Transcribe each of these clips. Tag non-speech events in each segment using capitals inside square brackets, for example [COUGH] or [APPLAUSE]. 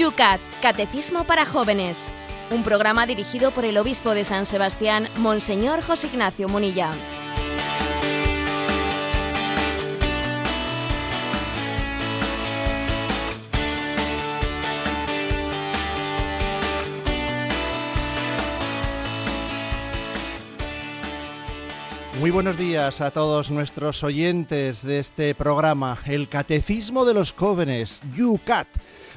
YUCAT, Catecismo para Jóvenes. Un programa dirigido por el obispo de San Sebastián, Monseñor José Ignacio Munilla. Muy buenos días a todos nuestros oyentes de este programa, el Catecismo de los Jóvenes, YUCAT.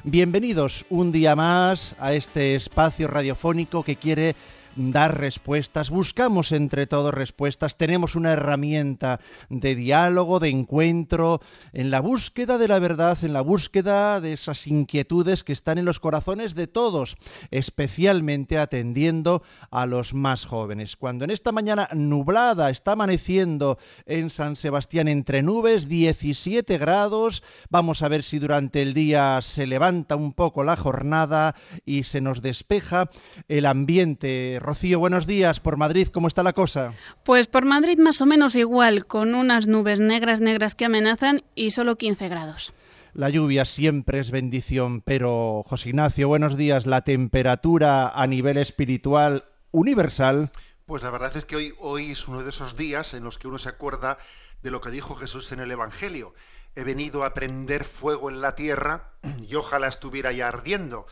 Bienvenidos un día más a este espacio radiofónico que quiere dar respuestas, buscamos entre todos respuestas, tenemos una herramienta de diálogo, de encuentro, en la búsqueda de la verdad, en la búsqueda de esas inquietudes que están en los corazones de todos, especialmente atendiendo a los más jóvenes. Cuando en esta mañana nublada está amaneciendo en San Sebastián entre nubes, 17 grados, vamos a ver si durante el día se levanta un poco la jornada y se nos despeja el ambiente Rocío, buenos días. Por Madrid, ¿cómo está la cosa? Pues por Madrid más o menos igual, con unas nubes negras, negras que amenazan y solo 15 grados. La lluvia siempre es bendición, pero José Ignacio, buenos días. La temperatura a nivel espiritual universal. Pues la verdad es que hoy, hoy es uno de esos días en los que uno se acuerda de lo que dijo Jesús en el Evangelio. He venido a prender fuego en la tierra y ojalá estuviera ya ardiendo.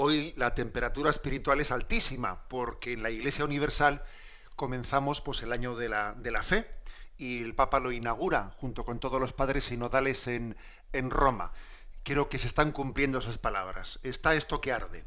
Hoy la temperatura espiritual es altísima porque en la Iglesia Universal comenzamos pues el año de la, de la fe y el Papa lo inaugura junto con todos los padres sinodales en, en Roma. Creo que se están cumpliendo esas palabras. Está esto que arde.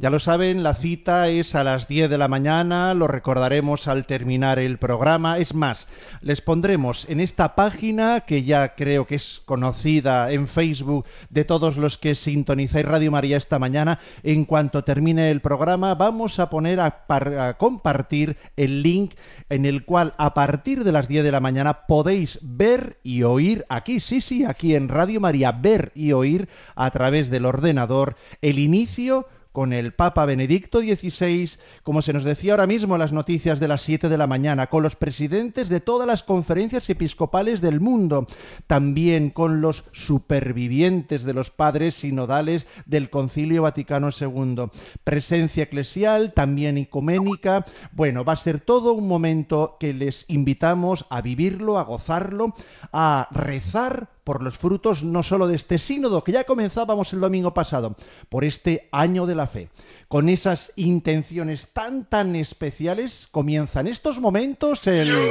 Ya lo saben, la cita es a las 10 de la mañana, lo recordaremos al terminar el programa. Es más, les pondremos en esta página, que ya creo que es conocida en Facebook de todos los que sintonizáis Radio María esta mañana, en cuanto termine el programa, vamos a poner a, a compartir el link en el cual a partir de las 10 de la mañana podéis ver y oír aquí, sí, sí, aquí en Radio María, ver y oír a través del ordenador el inicio con el Papa Benedicto XVI, como se nos decía ahora mismo en las noticias de las 7 de la mañana, con los presidentes de todas las conferencias episcopales del mundo, también con los supervivientes de los padres sinodales del Concilio Vaticano II, presencia eclesial, también ecuménica, bueno, va a ser todo un momento que les invitamos a vivirlo, a gozarlo, a rezar por los frutos no solo de este sínodo que ya comenzábamos el domingo pasado, por este año de la fe. Con esas intenciones tan tan especiales comienzan estos momentos el...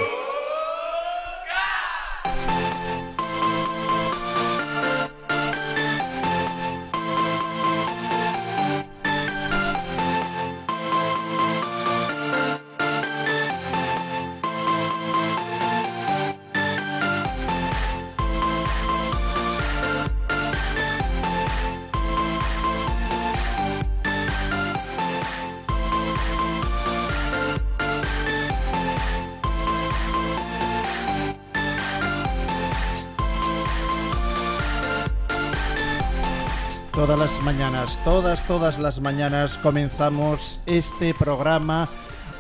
mañanas, todas, todas las mañanas comenzamos este programa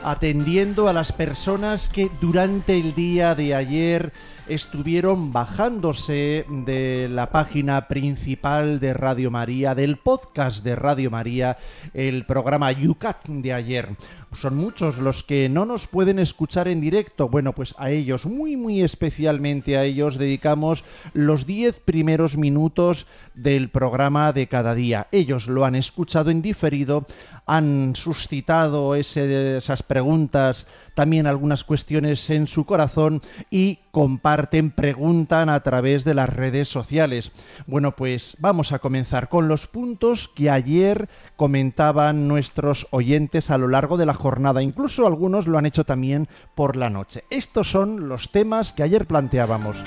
atendiendo a las personas que durante el día de ayer estuvieron bajándose de la página principal de Radio María, del podcast de Radio María, el programa Yucat de ayer. Son muchos los que no nos pueden escuchar en directo. Bueno, pues a ellos, muy, muy especialmente a ellos, dedicamos los 10 primeros minutos del programa de cada día. Ellos lo han escuchado en diferido, han suscitado esas preguntas, también algunas cuestiones en su corazón y comparten, preguntan a través de las redes sociales. Bueno, pues vamos a comenzar con los puntos que ayer comentaban nuestros oyentes a lo largo de la jornada. Incluso algunos lo han hecho también por la noche. Estos son los temas que ayer planteábamos.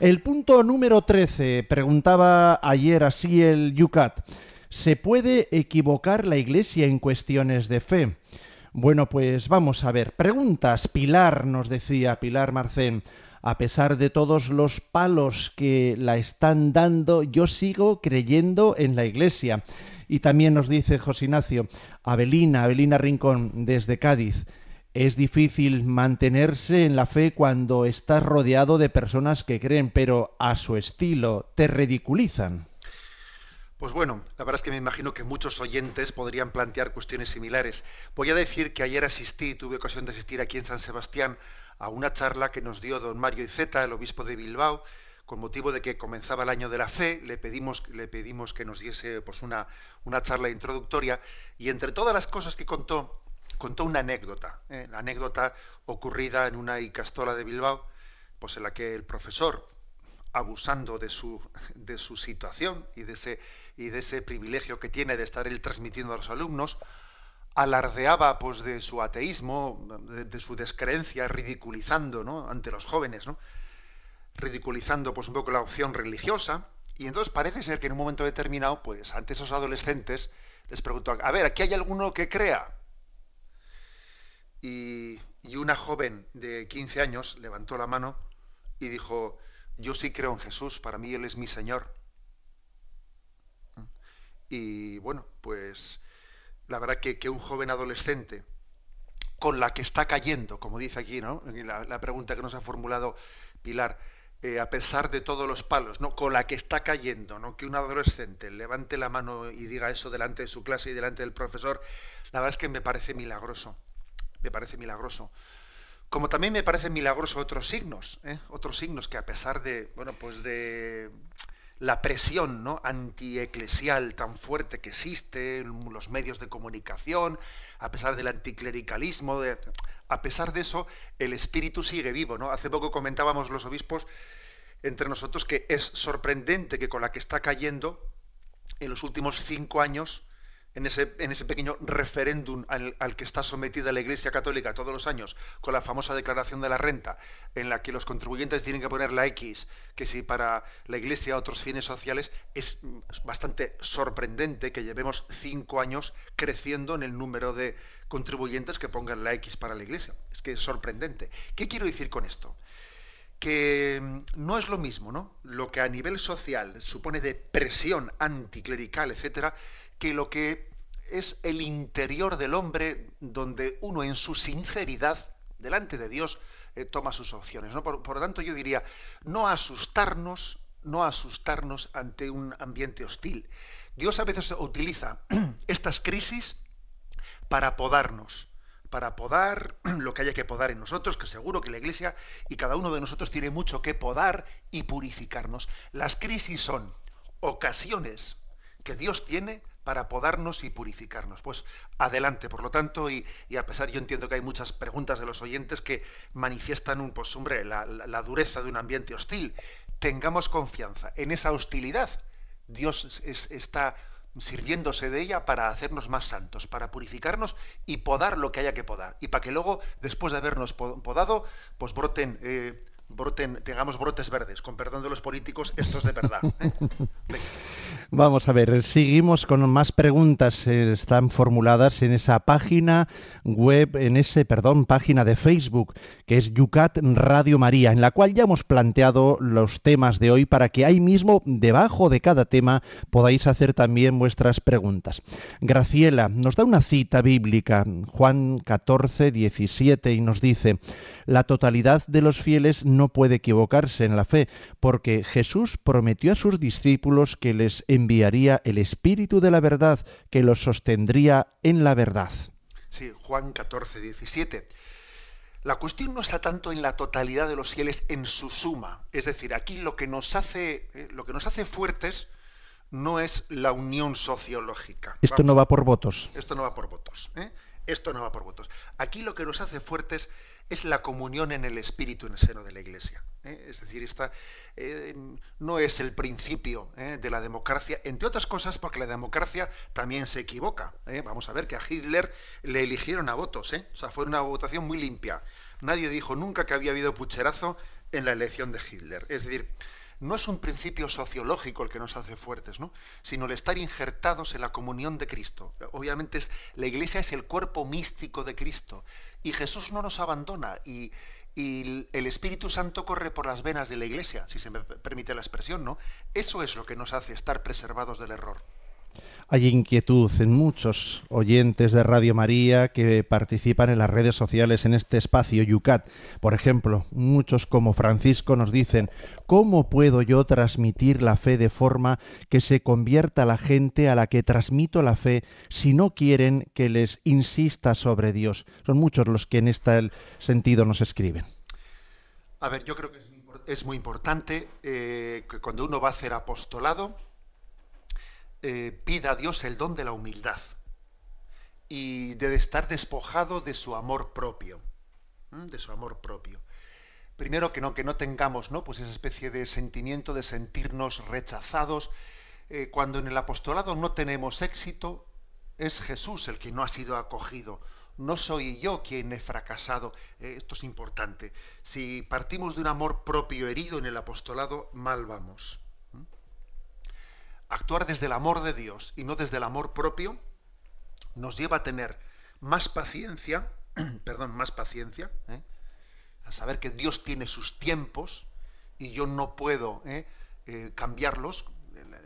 El punto número 13 preguntaba ayer así el Yucat. ¿Se puede equivocar la Iglesia en cuestiones de fe? Bueno, pues vamos a ver. Preguntas. Pilar nos decía, Pilar Marcén. A pesar de todos los palos que la están dando, yo sigo creyendo en la Iglesia. Y también nos dice José Ignacio, Abelina, Abelina Rincón, desde Cádiz. Es difícil mantenerse en la fe cuando estás rodeado de personas que creen, pero a su estilo te ridiculizan. Pues bueno, la verdad es que me imagino que muchos oyentes podrían plantear cuestiones similares. Voy a decir que ayer asistí, tuve ocasión de asistir aquí en San Sebastián a una charla que nos dio don Mario Iceta, el obispo de Bilbao, con motivo de que comenzaba el año de la fe, le pedimos, que nos diese pues, una, una charla introductoria y entre todas las cosas que contó, contó una anécdota, ¿eh? la anécdota ocurrida en una icastola de Bilbao, pues en la que el profesor, abusando de su, de su situación y de, ese, y de ese privilegio que tiene de estar él transmitiendo a los alumnos, alardeaba pues de su ateísmo, de, su descreencia, ridiculizando ¿no? ante los jóvenes, ¿no? ridiculizando pues un poco la opción religiosa, y entonces parece ser que en un momento determinado, pues ante esos adolescentes les preguntó, a ver, ¿aquí hay alguno que crea? Y, y una joven de 15 años levantó la mano y dijo, yo sí creo en Jesús, para mí Él es mi Señor. Y bueno, pues la verdad que, que un joven adolescente con la que está cayendo, como dice aquí, ¿no? La, pregunta que nos ha formulado Pilar, eh, a pesar de todos los palos, ¿no? Con la que está cayendo, ¿no? Que un adolescente levante la mano y diga eso delante de su clase y delante del profesor, la verdad es que me parece milagroso. Me parece milagroso. Como también me parecen milagrosos otros signos, ¿eh? otros signos que a pesar de, bueno, pues de la presión ¿no? antieclesial tan fuerte que existe los medios de comunicación, a pesar del anticlericalismo, a pesar de eso, el espíritu sigue vivo. ¿no? Hace poco comentábamos los obispos entre nosotros que es sorprendente que con la que está cayendo en los últimos cinco años en ese, pequeño referéndum al, que está sometida la Iglesia Católica todos los años, con la famosa declaración de la renta, en la que los contribuyentes tienen que poner la X, que si para la Iglesia otros fines sociales, es bastante sorprendente que llevemos cinco años creciendo en el número de contribuyentes que pongan la X para la Iglesia. Es que es sorprendente. ¿Qué quiero decir con esto? Que mm, no es lo mismo, ¿no? Lo que a nivel social supone de presión anticlerical, etcétera, que lo que es el interior del hombre donde uno en su sinceridad delante de Dios eh, toma sus opciones. por, lo tanto, yo diría, no asustarnos, no asustarnos ante un ambiente hostil. Dios a veces utiliza [CLEARS THROAT] estas crisis para podarnos, para podar [CLEARS THROAT] lo que haya que podar en nosotros, que seguro que la Iglesia y cada uno de nosotros tiene mucho que podar y purificarnos. Las crisis son ocasiones que Dios tiene para podarnos y purificarnos. Pues adelante, por lo tanto, y, a pesar, yo entiendo que hay muchas preguntas de los oyentes que manifiestan un, pues, la, dureza de un ambiente hostil. Tengamos confianza en esa hostilidad. Dios está sirviéndose de ella para hacernos más santos, para purificarnos y podar lo que haya que podar. Y para que luego, después de habernos podado, pues broten eh, broten, tengamos brotes verdes, con perdón de los políticos, estos de verdad. [LAUGHS] ¿eh? Vamos a ver, seguimos con más preguntas, eh, están formuladas en esa página web, en ese, perdón, página de Facebook, que es Yucat Radio María, en la cual ya hemos planteado los temas de hoy para que ahí mismo, debajo de cada tema, podáis hacer también vuestras preguntas. Graciela nos da una cita bíblica, Juan 14, 17, y nos dice, la totalidad de los fieles no puede equivocarse en la fe, porque Jesús prometió a sus discípulos que les enviaría el Espíritu de la verdad, que los sostendría en la verdad. Sí, Juan 14, 17. La cuestión no está tanto en la totalidad de los fieles en su suma, es decir, aquí lo que nos hace, eh, lo que nos hace fuertes no es la unión sociológica. Esto no va por votos. Esto no va por votos. ¿eh? Esto no va por votos. Aquí lo que nos hace fuertes es la comunión en el espíritu en el seno de la Iglesia. ¿eh? Es decir, esta eh, no es el principio ¿eh? de la democracia, entre otras cosas porque la democracia también se equivoca. Vamos a ver que a Hitler le eligieron a votos, o sea, fue una votación muy limpia. Nadie dijo nunca que había habido pucherazo en la elección de Hitler. Es decir, no es un principio sociológico el que nos hace fuertes, ¿no? sino el estar injertados en la comunión de Cristo. Obviamente la Iglesia es el cuerpo místico de Cristo y Jesús no nos abandona y, el Espíritu Santo corre por las venas de la Iglesia, si se me permite la expresión, ¿no? Eso es lo que nos hace estar preservados del error. Hay inquietud en muchos oyentes de Radio María que participan en las redes sociales en este espacio Yucat. Por ejemplo, muchos como Francisco nos dicen, ¿cómo puedo yo transmitir la fe de forma que se convierta la gente a la que transmito la fe si no quieren que les insista sobre Dios? Son muchos los que en este sentido nos escriben. A ver, yo creo que es muy importante eh, que cuando uno va a hacer apostolado, eh, pida a Dios el don de la humildad y de estar despojado de su amor propio, de su amor propio. Primero que no que no tengamos, ¿no? Pues esa especie de sentimiento de sentirnos rechazados eh, cuando en el apostolado no tenemos éxito, es Jesús el que no ha sido acogido. No soy yo quien he fracasado. Eh, esto es importante. Si partimos de un amor propio herido en el apostolado, mal vamos actuar desde el amor de Dios y no desde el amor propio nos lleva a tener más paciencia, [CLEARS THROAT] perdón, más paciencia, ¿eh? a saber que Dios tiene sus tiempos y yo no puedo ¿eh? Eh, cambiarlos.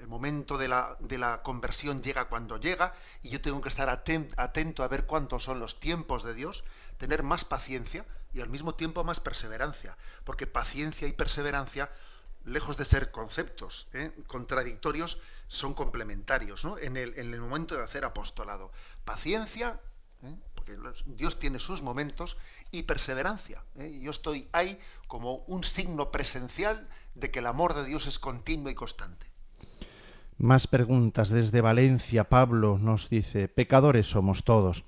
El momento de la, de la, conversión llega cuando llega y yo tengo que estar atento a ver cuántos son los tiempos de Dios, tener más paciencia y al mismo tiempo más perseverancia, porque paciencia y perseverancia lejos de ser conceptos ¿eh? contradictorios, son complementarios en, el, momento de hacer apostolado. Paciencia, ¿eh? porque Dios tiene sus momentos, y perseverancia. ¿eh? Yo estoy ahí como un signo presencial de que el amor de Dios es continuo y constante. Más preguntas desde Valencia. Pablo nos dice, pecadores somos todos,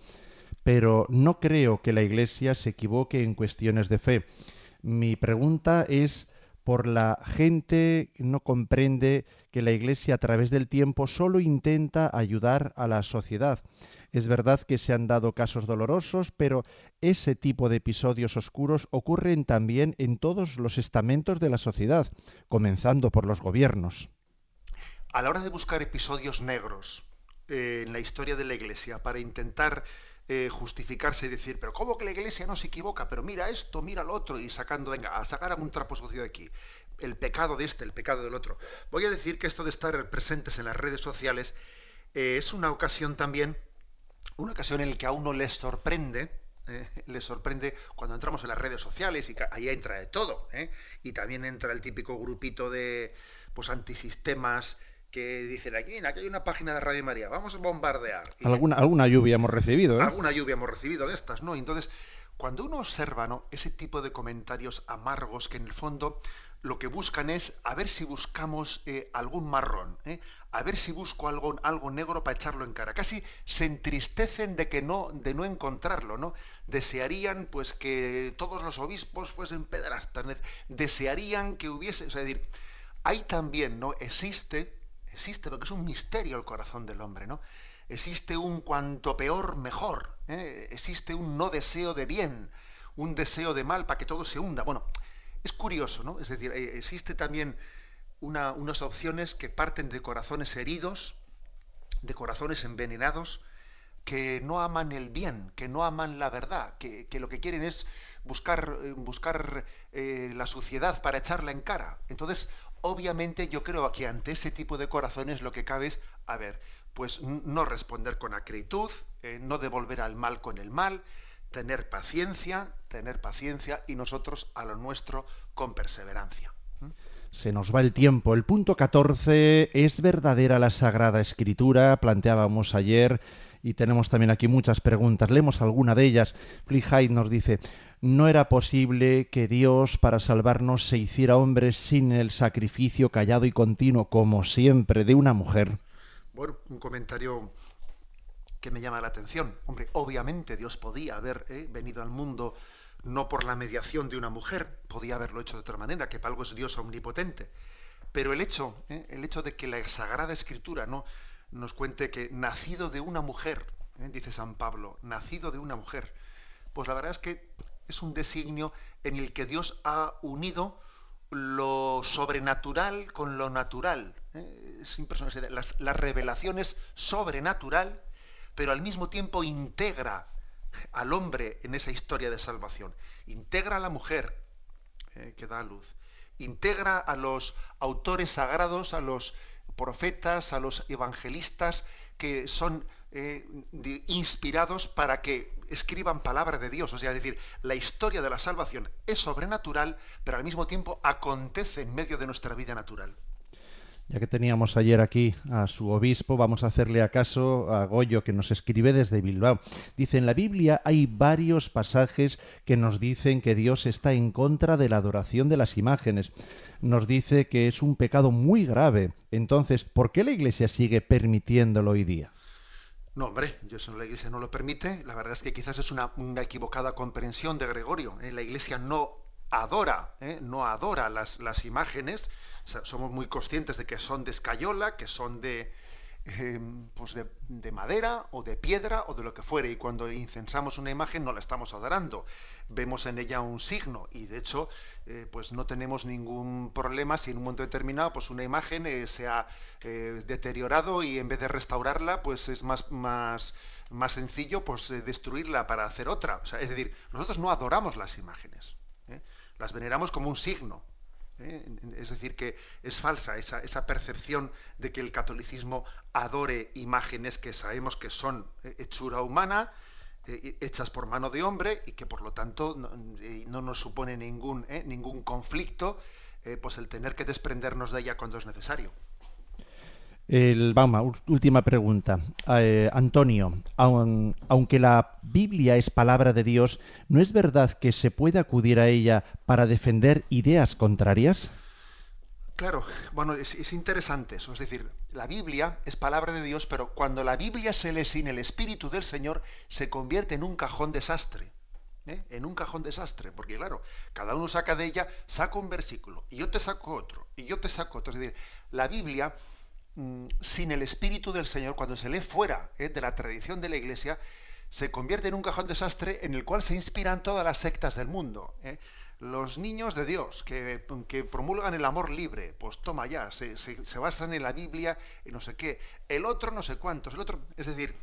pero no creo que la Iglesia se equivoque en cuestiones de fe. Mi pregunta es por la gente no comprende que la Iglesia a través del tiempo solo intenta ayudar a la sociedad. Es verdad que se han dado casos dolorosos, pero ese tipo de episodios oscuros ocurren también en todos los estamentos de la sociedad, comenzando por los gobiernos. A la hora de buscar episodios negros eh, en la historia de la Iglesia para intentar eh, justificarse y decir, pero ¿cómo que la iglesia no se equivoca? Pero mira esto, mira lo otro, y sacando, venga, a sacar algún trapo sucio de aquí. El pecado de este, el pecado del otro. Voy a decir que esto de estar presentes en las redes sociales eh, es una ocasión también, una ocasión en la que a uno le sorprende, eh, le sorprende cuando entramos en las redes sociales y ahí entra de todo, y también entra el típico grupito de pues antisistemas que dicen aquí, aquí hay una página de Radio María, vamos a bombardear. alguna, alguna lluvia hemos recibido, ¿eh? Alguna lluvia hemos recibido de estas, ¿no? Entonces, cuando uno observa ¿no? ese tipo de comentarios amargos que en el fondo lo que buscan es a ver si buscamos eh, algún marrón, ¿eh? a ver si busco algo, algo negro para echarlo en cara. Casi se entristecen de que no, de no encontrarlo, ¿no? Desearían pues que todos los obispos fuesen pedrastas, desearían que hubiese, es decir, hay también, ¿no? Existe existe, porque es un misterio el corazón del hombre, ¿no? Existe un cuanto peor mejor, ¿eh? existe un no deseo de bien, un deseo de mal para que todo se hunda. Bueno, es curioso, ¿no? Es decir, eh, existe también unas opciones que parten de corazones heridos, de corazones envenenados, que no aman el bien, que no aman la verdad, que, lo que quieren es buscar, eh, buscar la suciedad para echarla en cara. Entonces, obviamente yo creo que ante ese tipo de corazones lo que cabe es, a ver, pues no responder con acritud, eh, no devolver al mal con el mal, tener paciencia, tener paciencia y nosotros a lo nuestro con perseverancia. Se nos va el tiempo. El punto 14 es verdadera la Sagrada Escritura, planteábamos ayer y tenemos también aquí muchas preguntas. Leemos alguna de ellas. Flight nos dice, no era posible que Dios para salvarnos se hiciera hombre sin el sacrificio callado y continuo, como siempre, de una mujer. Bueno, un comentario que me llama la atención. Hombre, obviamente Dios podía haber eh, venido al mundo no por la mediación de una mujer, podía haberlo hecho de otra manera, que para algo es Dios omnipotente. Pero el hecho, eh, el hecho de que la Sagrada Escritura no nos cuente que nacido de una mujer, eh, dice San Pablo, nacido de una mujer, pues la verdad es que es un designio en el que Dios ha unido lo sobrenatural con lo natural. ¿eh? Impresionante. La, revelación es sobrenatural, pero al mismo tiempo integra al hombre en esa historia de salvación. Integra a la mujer eh, que da luz. Integra a los autores sagrados, a los profetas, a los evangelistas que son eh, inspirados para que escriban palabra de Dios. O sea, es decir, la historia de la salvación es sobrenatural, pero al mismo tiempo acontece en medio de nuestra vida natural. Ya que teníamos ayer aquí a su obispo, vamos a hacerle acaso a Goyo que nos escribe desde Bilbao. Dice, en la Biblia hay varios pasajes que nos dicen que Dios está en contra de la adoración de las imágenes. Nos dice que es un pecado muy grave. Entonces, ¿por qué la Iglesia sigue permitiéndolo hoy día? No, hombre, yo eso la Iglesia no lo permite. La verdad es que quizás es una, equivocada comprensión de Gregorio. ¿eh? La Iglesia no adora, ¿eh? no adora las, las imágenes. somos muy conscientes de que son de escayola, que son de, Em, pues de, madera o de piedra o de lo que fuere. Y cuando incensamos una imagen no la estamos adorando. Vemos en ella un signo. Y de hecho eh, pues no tenemos ningún problema si en un momento determinado pues una imagen eh, se ha eh, deteriorado y en vez de restaurarla pues es más más más sencillo pues destruirla para hacer otra. Es decir nosotros no adoramos las imágenes las veneramos como un signo ¿eh? Es decir, que es falsa esa, percepción de que el catolicismo adore imágenes que sabemos que son eh, hechura humana, eh, hechas por mano de hombre y que por lo tanto no, nos supone ningún, ningún conflicto pues el tener que desprendernos de ella cuando es necesario. El, vamos, última pregunta. Eh, Antonio, aunque la Biblia es palabra de Dios, ¿no es verdad que se puede acudir a ella para defender ideas contrarias? Claro, bueno, es, interesante eso. Es decir, la Biblia es palabra de Dios, pero cuando la Biblia se lee sin el Espíritu del Señor, se convierte en un cajón desastre. ¿eh? En un cajón desastre, porque claro, cada uno saca de ella, saca un versículo, y yo te saco otro, y yo te saco otro. Es decir, la Biblia Mm, sin el Espíritu del Señor, cuando se lee fuera eh, de la tradición de la Iglesia, se convierte en un cajón desastre en el cual se inspiran todas las sectas del mundo. Eh. Los niños de Dios que, promulgan el amor libre, pues toma ya, se, basan en la Biblia y no sé qué. El otro no sé cuántos. El otro, es decir,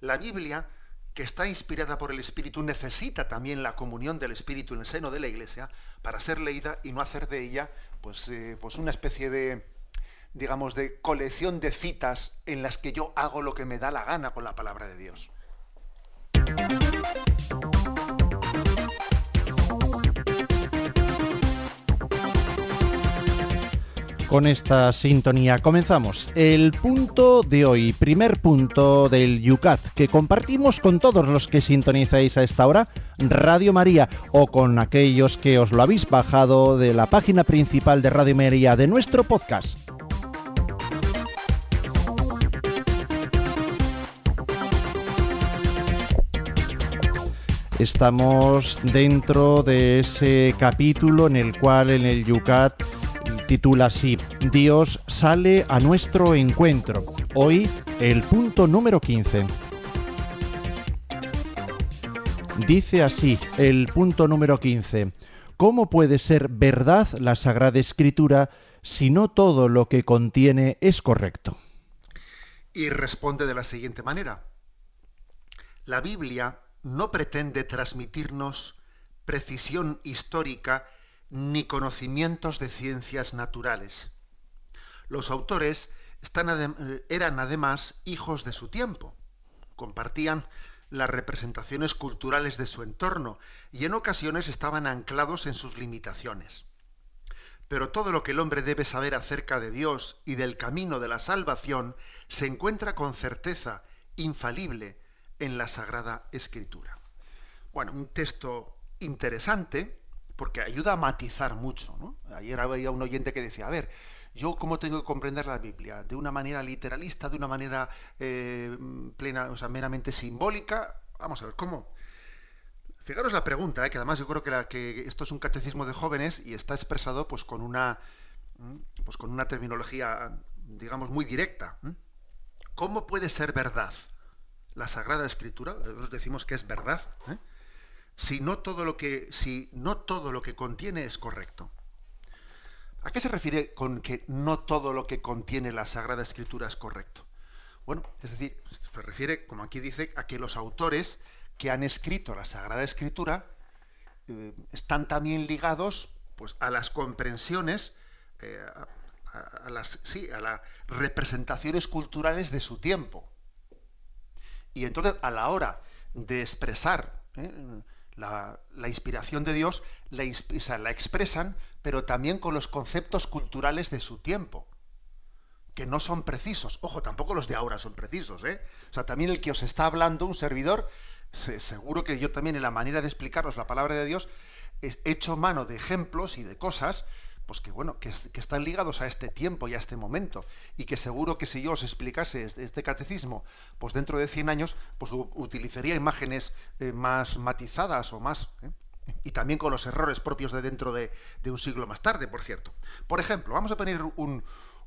la Biblia, que está inspirada por el Espíritu, necesita también la comunión del Espíritu en el seno de la Iglesia para ser leída y no hacer de ella pues, eh, pues una especie de, digamos, de colección de citas en las que yo hago lo que me da la gana con la palabra de Dios. Con esta sintonía comenzamos el punto de hoy, primer punto del Yucat, que compartimos con todos los que sintonizáis a esta hora Radio María o con aquellos que os lo habéis bajado de la página principal de Radio María de nuestro podcast. Estamos dentro de ese capítulo en el cual en el Yucat titula así, Dios sale a nuestro encuentro. Hoy el punto número 15. Dice así el punto número 15. ¿Cómo puede ser verdad la Sagrada Escritura si no todo lo que contiene es correcto? Y responde de la siguiente manera. La Biblia no pretende transmitirnos precisión histórica ni conocimientos de ciencias naturales. Los autores eran además hijos de su tiempo, compartían las representaciones culturales de su entorno y en ocasiones estaban anclados en sus limitaciones. Pero todo lo que el hombre debe saber acerca de Dios y del camino de la salvación se encuentra con certeza infalible en la Sagrada Escritura. Bueno, un texto interesante porque ayuda a matizar mucho. ¿no? Ayer había un oyente que decía, a ver, yo cómo tengo que comprender la Biblia, de una manera literalista, de una manera eh, plena, o sea, meramente simbólica. Vamos a ver, ¿cómo? Fijaros la pregunta, ¿eh? que además yo creo que, la, que, esto es un catecismo de jóvenes y está expresado pues con una, pues con una terminología, digamos, muy directa. ¿Cómo puede ser verdad la Sagrada Escritura, nosotros decimos que es verdad, ¿eh? si, no todo lo que, si no todo lo que contiene es correcto. ¿A qué se refiere con que no todo lo que contiene la Sagrada Escritura es correcto? Bueno, es decir, se refiere, como aquí dice, a que los autores que han escrito la Sagrada Escritura eh, están también ligados pues, a las comprensiones, eh, a, las, sí, a las representaciones culturales de su tiempo. Y entonces, a la hora de expresar ¿eh? la, inspiración de Dios, la, la expresan, pero también con los conceptos culturales de su tiempo que no son precisos. Ojo, tampoco los de ahora son precisos, ¿eh? O sea, también el que os está hablando, un servidor, seguro que yo también en la manera de explicaros la palabra de Dios, he hecho mano de ejemplos y de cosas pues que bueno, que, están ligados a este tiempo y a este momento, y que seguro que si yo os explicase este, este catecismo, pues dentro de 100 años, pues utilizaría imágenes eh, más matizadas o más, ¿eh? y también con los errores propios de dentro de, un siglo más tarde, por cierto. Por ejemplo, vamos a poner un,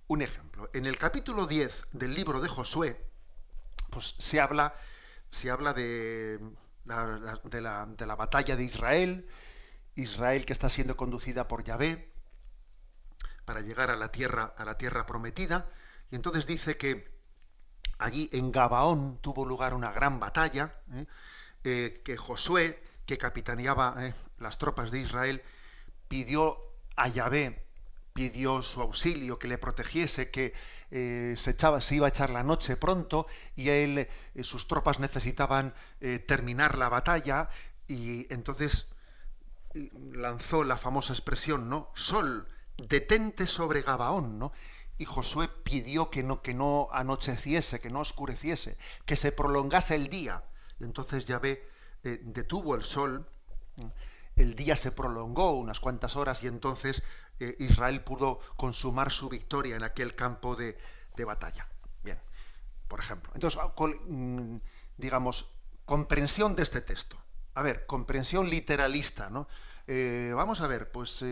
un ejemplo. En el capítulo 10 del libro de Josué, pues se habla, se habla de, de, la, de la batalla de Israel, Israel que está siendo conducida por Yahvé, para llegar a la tierra, a la tierra prometida, y entonces dice que allí en Gabaón tuvo lugar una gran batalla, ¿eh? Eh, que Josué, que capitaneaba ¿eh? las tropas de Israel, pidió a Yahvé, pidió su auxilio, que le protegiese, que se, echaba, se iba a echar la noche pronto y él, sus tropas necesitaban terminar la batalla y entonces lanzó la famosa expresión, ¿no? Sol, detente sobre Gabaón, ¿no? Y Josué pidió que no, que no anocheciese, que no oscureciese, que se prolongase el día. Y entonces Yahvé eh, detuvo el sol, el día se prolongó unas cuantas horas y entonces eh, Israel pudo consumar su victoria en aquel campo de, batalla. Bien, por ejemplo. Entonces, ah, mm, digamos, comprensión de este texto. A ver, comprensión literalista, ¿no? Eh, vamos a ver, pues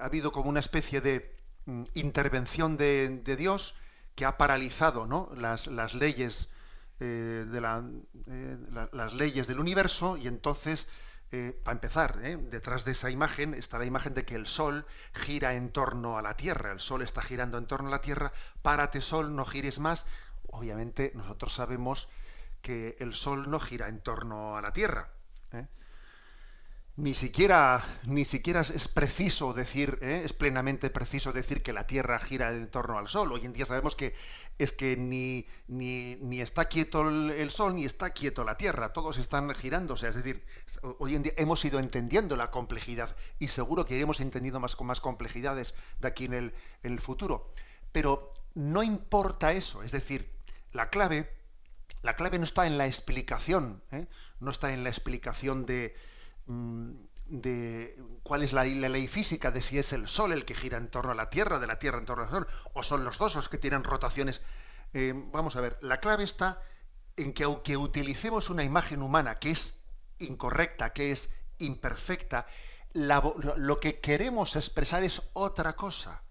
ha habido como una especie de mm, intervención de, Dios que ha paralizado ¿no? las, leyes eh, de eh, las leyes del universo y entonces eh, para empezar detrás de esa imagen está la imagen de que el sol gira en torno a la tierra el sol está girando en torno a la tierra párate sol no gires más. Obviamente nosotros sabemos que el sol no gira en torno a la tierra ni siquiera, ni siquiera es preciso decir, ¿eh? es plenamente preciso decir que la Tierra gira en torno al Sol. Hoy en día sabemos que es que ni, ni, ni está quieto el, Sol ni está quieto la Tierra, todos están girándose. Es decir, hoy en día hemos ido entendiendo la complejidad y seguro que iremos entendiendo más con más complejidades de aquí en el, en el futuro. Pero no importa eso, es decir, la clave, la clave no está en la explicación, ¿eh? no está en la explicación de de cuál es la, ley física de si es el Sol el que gira en torno a la Tierra, de la Tierra en torno al Sol, o son los dos los que tienen rotaciones. Eh, vamos a ver, la clave está en que aunque utilicemos una imagen humana que es incorrecta, que es imperfecta, lo, que queremos expresar es otra cosa.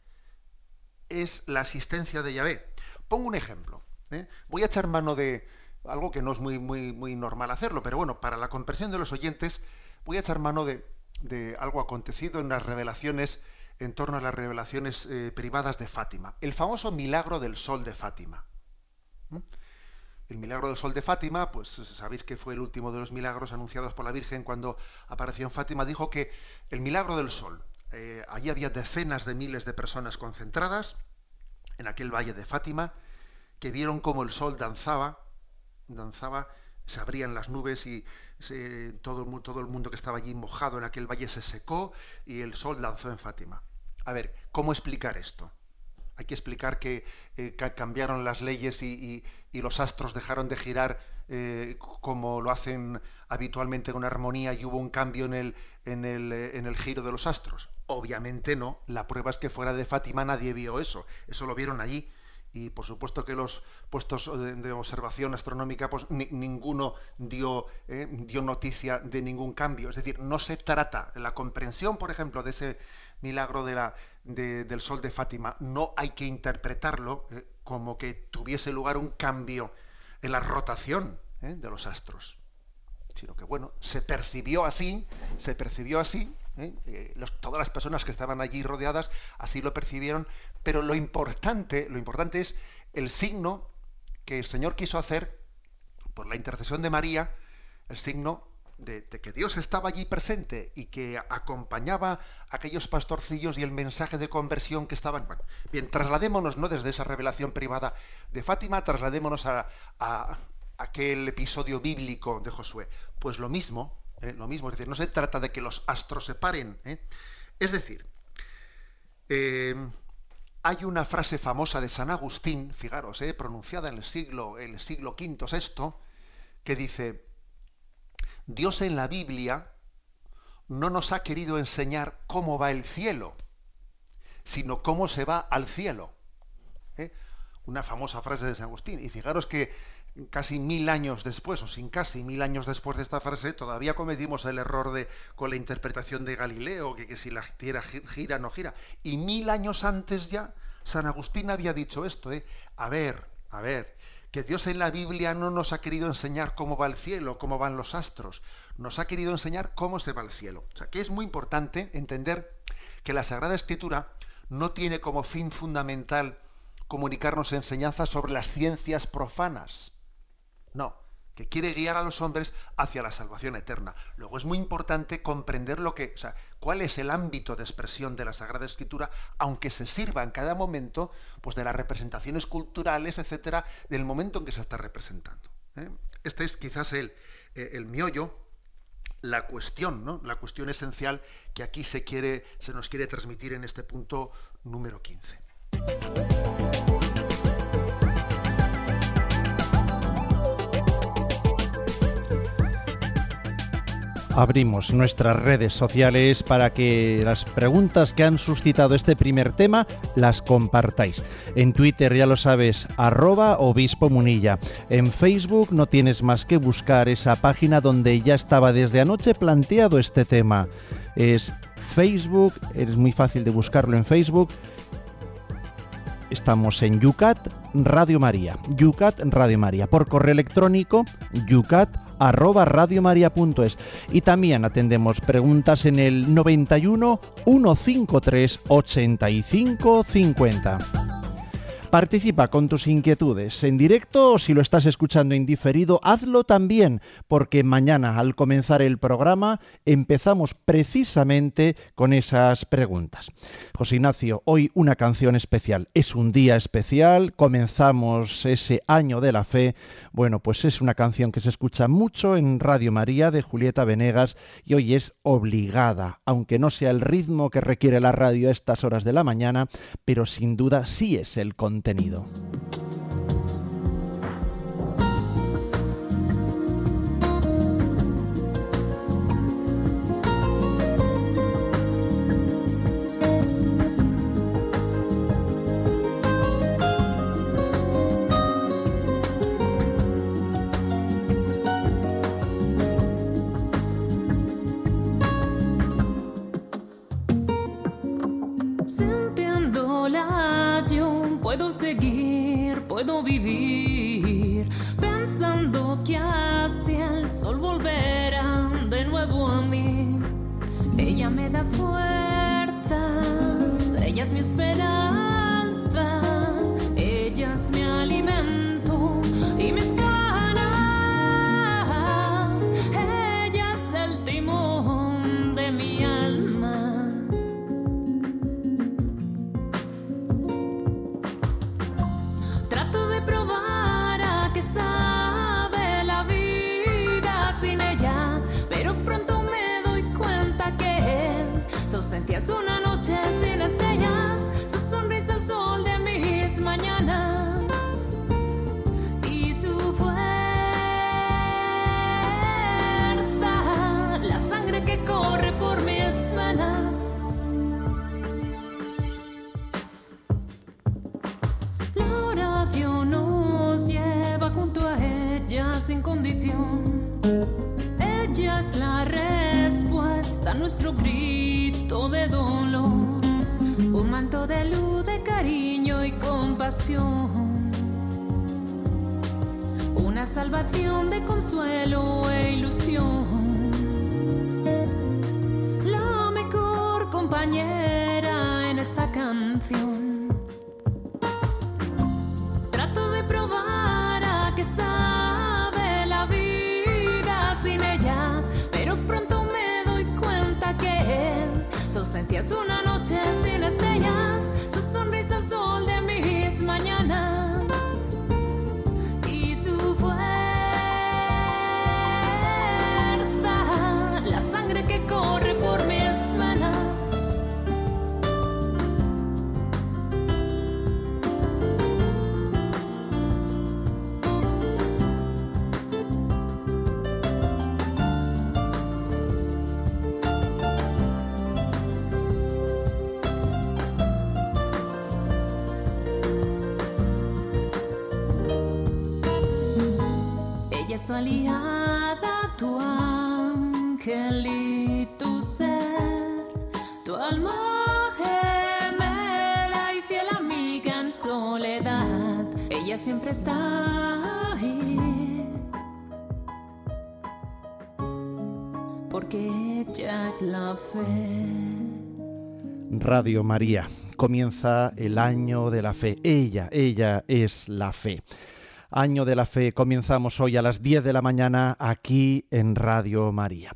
Es la asistencia de Yahvé. Pongo un ejemplo. ¿eh? Voy a echar mano de algo que no es muy, muy, muy normal hacerlo, pero bueno, para la comprensión de los oyentes, voy a echar mano de, algo acontecido en las revelaciones, en torno a las revelaciones eh, privadas de Fátima. El famoso milagro del sol de Fátima. El milagro del sol de Fátima, pues sabéis que fue el último de los milagros anunciados por la Virgen cuando apareció en Fátima, dijo que el milagro del sol, eh, allí había decenas de miles de personas concentradas en aquel valle de Fátima, que vieron cómo el sol danzaba, danzaba se abrían las nubes y todo, el, todo, el, mundo que estaba allí mojado en aquel valle se secó y el sol lanzó en Fátima. A ver, ¿cómo explicar esto? Hay que explicar que eh, cambiaron las leyes y, los astros dejaron de girar eh, como lo hacen habitualmente con armonía y hubo un cambio en el, en, el, en el giro de los astros. Obviamente no. La prueba es que fuera de Fátima nadie vio eso. Eso lo vieron allí y por supuesto que los puestos de, observación astronómica, pues ninguno dio, eh, dio noticia de ningún cambio. Es decir, no se trata, la comprensión, por ejemplo, de ese milagro de la, del sol de Fátima, no hay que interpretarlo eh, como que tuviese lugar un cambio en la rotación eh, de los astros sino que bueno, se percibió así, se percibió así, todas las personas que estaban allí rodeadas así lo percibieron, pero lo importante, lo importante es el signo que el Señor quiso hacer por la intercesión de María, el signo de, que Dios estaba allí presente y que acompañaba a aquellos pastorcillos y el mensaje de conversión que estaban. Bueno, bien, trasladémonos no desde esa revelación privada de Fátima, trasladémonos a, aquel episodio bíblico de Josué. Pues lo mismo, ¿eh? lo mismo, es decir, no se trata de que los astros se paren. ¿eh? Es decir, eh, hay una frase famosa de San Agustín, fijaros, pronunciada en el siglo, el siglo V, VI, que dice, Dios en la Biblia no nos ha querido enseñar cómo va el cielo, sino cómo se va al cielo. ¿eh? Una famosa frase de San Agustín. Y fijaros que casi mil años después, o sin casi mil años después de esta frase, todavía cometimos el error de con la interpretación de Galileo, que, que si la tierra gira, no gira. Y mil años antes ya, San Agustín había dicho esto, ¿eh? A ver, a ver, que Dios en la Biblia no nos ha querido enseñar cómo va el cielo, cómo van los astros, nos ha querido enseñar cómo se va el cielo. O sea, que es muy importante entender que la Sagrada Escritura no tiene como fin fundamental comunicarnos enseñanzas sobre las ciencias profanas. No, que quiere guiar a los hombres hacia la salvación eterna. Luego es muy importante comprender lo que, o sea, cuál es el ámbito de expresión de la Sagrada Escritura, aunque se sirva en cada momento, pues de las representaciones culturales, etcétera, del momento en que se está representando. ¿eh? Este es quizás el, eh, el miollo, la cuestión, ¿no? La cuestión esencial que aquí se quiere, se nos quiere transmitir en este punto número 15. Abrimos nuestras redes sociales para que las preguntas que han suscitado este primer tema las compartáis. En Twitter ya lo sabes, arroba obispo munilla. En Facebook no tienes más que buscar esa página donde ya estaba desde anoche planteado este tema. Es Facebook, es muy fácil de buscarlo en Facebook. Estamos en Yucat Radio María. Yucat Radio María. Por correo electrónico, yucat arroba radiomaria.es y también atendemos preguntas en el 91 153 85 50. Participa con tus inquietudes en directo o si lo estás escuchando en diferido, hazlo también, porque mañana al comenzar el programa empezamos precisamente con esas preguntas. José Ignacio, hoy una canción especial. Es un día especial, comenzamos ese año de la fe. Bueno, pues es una canción que se escucha mucho en Radio María de Julieta Venegas y hoy es obligada, aunque no sea el ritmo que requiere la radio a estas horas de la mañana, pero sin duda sí es el contenido Radio María. Comienza el año de la fe. Ella, ella es la fe. Año de la Fe. Comenzamos hoy a las 10 de la mañana aquí en Radio María.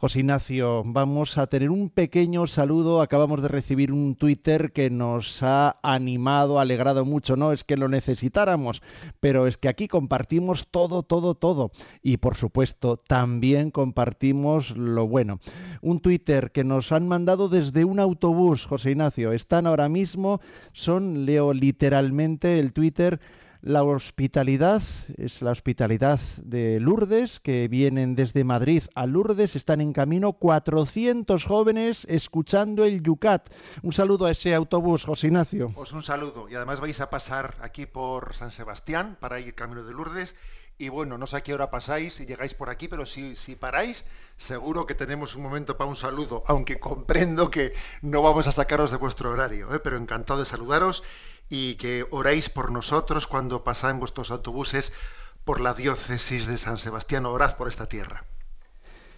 José Ignacio, vamos a tener un pequeño saludo. Acabamos de recibir un Twitter que nos ha animado, alegrado mucho. No es que lo necesitáramos, pero es que aquí compartimos todo, todo, todo. Y por supuesto, también compartimos lo bueno. Un Twitter que nos han mandado desde un autobús, José Ignacio. Están ahora mismo, son, leo literalmente el Twitter la hospitalidad es la hospitalidad de Lourdes, que vienen desde Madrid a Lourdes, están en camino 400 jóvenes escuchando el Yucat. Un saludo a ese autobús, José Ignacio. Pues un saludo. Y además vais a pasar aquí por San Sebastián para ir camino de Lourdes. Y bueno, no sé a qué hora pasáis y llegáis por aquí, pero si, si paráis, seguro que tenemos un momento para un saludo, aunque comprendo que no vamos a sacaros de vuestro horario, ¿eh? pero encantado de saludaros y que oréis por nosotros cuando pasáis vuestros autobuses por la diócesis de San Sebastián. Orad por esta tierra.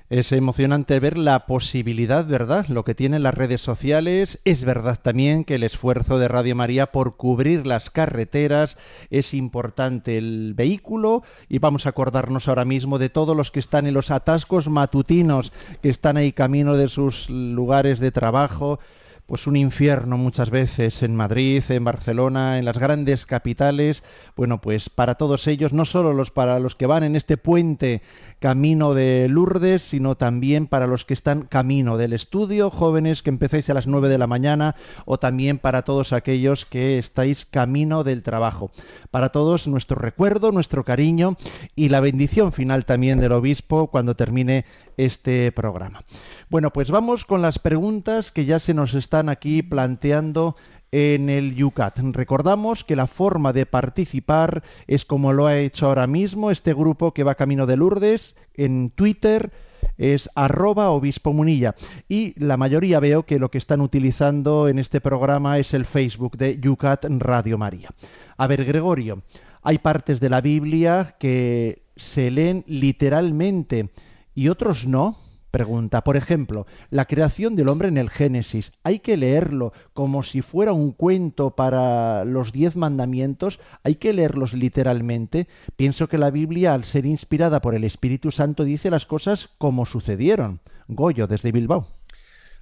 Es emocionante ver la posibilidad, ¿verdad? Lo que tienen las redes sociales. Es verdad también que el esfuerzo de Radio María por cubrir las carreteras es importante. El vehículo, y vamos a acordarnos ahora mismo de todos los que están en los atascos matutinos, que están ahí camino de sus lugares de trabajo pues un infierno muchas veces en Madrid, en Barcelona, en las grandes capitales. Bueno, pues para todos ellos, no solo los para los que van en este puente camino de Lourdes, sino también para los que están camino del estudio, jóvenes que empecéis a las 9 de la mañana, o también para todos aquellos que estáis camino del trabajo. Para todos nuestro recuerdo, nuestro cariño y la bendición final también del obispo cuando termine este programa. Bueno, pues vamos con las preguntas que ya se nos están aquí planteando en el Yucat. Recordamos que la forma de participar es como lo ha hecho ahora mismo este grupo que va camino de Lourdes en Twitter es arroba obispo munilla y la mayoría veo que lo que están utilizando en este programa es el Facebook de Yucat Radio María. A ver, Gregorio, hay partes de la Biblia que se leen literalmente y otros no. Pregunta, por ejemplo, la creación del hombre en el Génesis, ¿hay que leerlo como si fuera un cuento para los diez mandamientos? ¿Hay que leerlos literalmente? Pienso que la Biblia, al ser inspirada por el Espíritu Santo, dice las cosas como sucedieron. Goyo, desde Bilbao.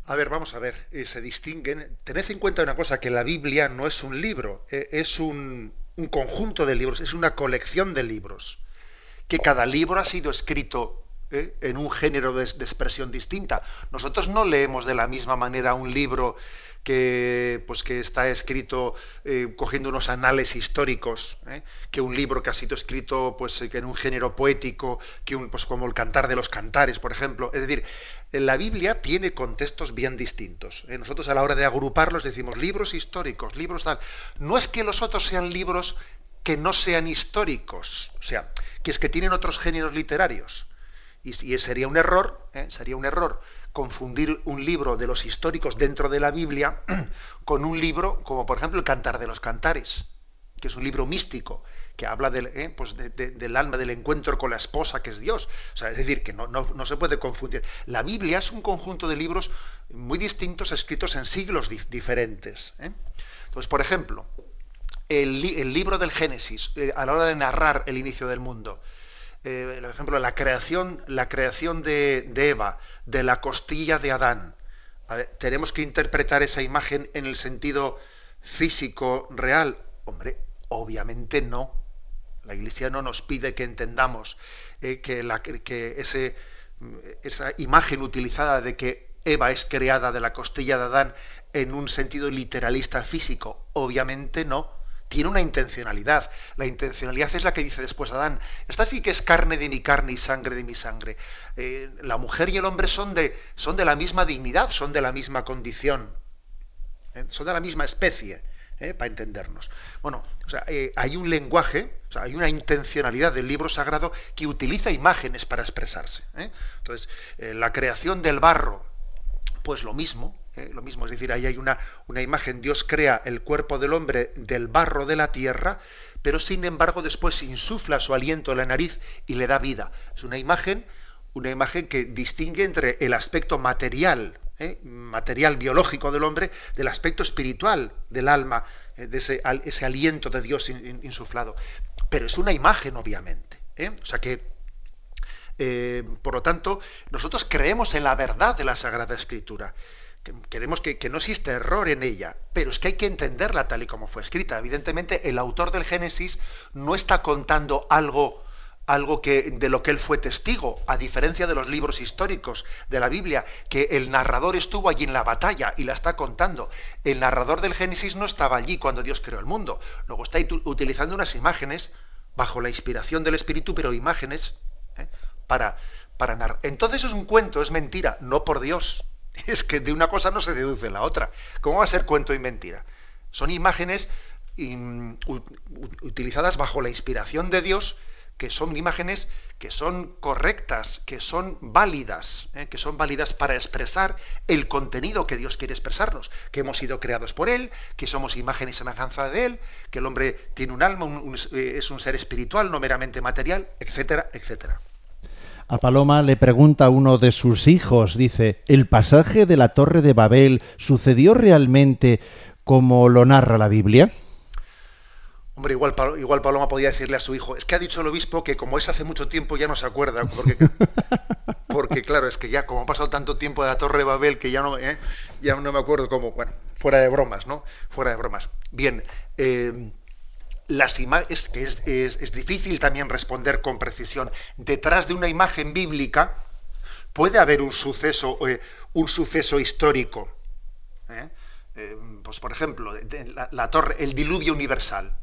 A ver, vamos a ver, eh, se distinguen. Tened en cuenta una cosa, que la Biblia no es un libro, eh, es un, un conjunto de libros, es una colección de libros, que cada libro ha sido escrito ¿eh? en un género de, expresión distinta. Nosotros no leemos de la misma manera un libro que, pues, que está escrito eh, cogiendo unos anales históricos, ¿eh? que un libro que ha sido escrito pues, en un género poético, que un, pues, como el Cantar de los Cantares, por ejemplo. Es decir, la Biblia tiene contextos bien distintos. Nosotros a la hora de agruparlos decimos libros históricos, libros tal. No es que los otros sean libros que no sean históricos, o sea, que es que tienen otros géneros literarios. Y, sería un error, ¿eh? sería un error confundir un libro de los históricos dentro de la Biblia [CLEARS THROAT] con un libro como por ejemplo el Cantar de los Cantares, que es un libro místico, que habla del, ¿eh? pues del alma, del encuentro con la esposa que es Dios. O sea, es decir, que no, no, se puede confundir. La Biblia es un conjunto de libros muy distintos escritos en siglos diferentes. ¿eh? Entonces, por ejemplo, el, el, libro del Génesis, a la hora de narrar el inicio del mundo, eh, por ejemplo, la creación, la creación de, Eva, de la costilla de Adán. tenemos que interpretar esa imagen en el sentido físico real. Hombre, obviamente no. La Iglesia no nos pide que entendamos eh, que, la, que ese, esa imagen utilizada de que Eva es creada de la costilla de Adán en un sentido literalista físico. Obviamente no tiene una intencionalidad. La intencionalidad es la que dice después Adán. Esta sí que es carne de mi carne y sangre de mi sangre. Eh, la mujer y el hombre son de, son de la misma dignidad, son de la misma condición, ¿eh? son de la misma especie. ¿eh? para entendernos. Bueno, o sea, hay un lenguaje, o sea, hay una intencionalidad del libro sagrado que utiliza imágenes para expresarse. Entonces, la creación del barro, pues lo mismo, lo mismo, es decir, ahí hay una, una imagen, Dios crea el cuerpo del hombre del barro de la tierra, pero sin embargo después insufla su aliento en la nariz y le da vida. Es una imagen, una imagen que distingue entre el aspecto material, ¿eh? material biológico del hombre, del aspecto espiritual del alma, ¿eh? de ese, ese, aliento de Dios insuflado. Pero es una imagen, obviamente. ¿eh? O sea que, por lo tanto, nosotros creemos en la verdad de la Sagrada Escritura. Queremos que, no existe error en ella, pero es que hay que entenderla tal y como fue escrita. Evidentemente, el autor del Génesis no está contando algo algo que, de lo que él fue testigo, a diferencia de los libros históricos de la Biblia, que el narrador estuvo allí en la batalla y la está contando. El narrador del Génesis no estaba allí cuando Dios creó el mundo. Luego está utilizando unas imágenes, bajo la inspiración del Espíritu, pero imágenes ¿eh? para, para narrar. Entonces es un cuento, es mentira, no por Dios. [LAUGHS] Es que de una cosa no se deduce la otra. ¿Cómo va a ser cuento y mentira? Son imágenes utilizadas bajo la inspiración de Dios que son imágenes que son correctas, que son válidas, ¿eh? que son válidas para expresar el contenido que Dios quiere expresarnos, que hemos sido creados por Él, que somos imagen y semejanza de Él, que el hombre tiene un alma, es un ser espiritual, no meramente material, etcétera, etcétera. A Paloma le pregunta a uno de sus hijos, dice, ¿el pasaje de la Torre de Babel sucedió realmente como lo narra la Biblia? Hombre, igual, igual Paloma podía decirle a su hijo, es que ha dicho el obispo que como es hace mucho tiempo ya no se acuerda, porque, [LAUGHS] porque claro, es que ya como ha pasado tanto tiempo de la Torre de Babel que ya no, ¿eh? ya no me acuerdo cómo, bueno, fuera de bromas, ¿no? Fuera de bromas. Bien, eh, las es que es, difícil también responder con precisión. Detrás de una imagen bíblica puede haber un suceso, eh, un suceso histórico. pues por ejemplo, la torre, el diluvio universal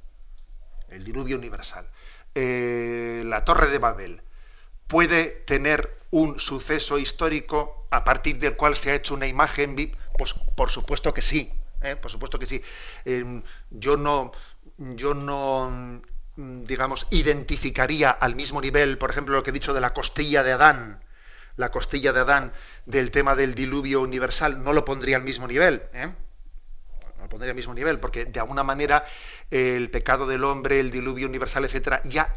el diluvio universal, eh, la Torre de Babel, puede tener un suceso histórico a partir del cual se ha hecho una imagen? Pues por supuesto que sí, ¿eh? por supuesto que sí. Em, yo no, yo no, digamos, identificaría al mismo nivel, por ejemplo, lo que he dicho de la costilla de Adán, la costilla de Adán del tema del diluvio universal, no lo pondría al mismo nivel. ¿eh? lo pondría al mismo nivel, porque de alguna manera el pecado del hombre, el diluvio universal, etcétera, ya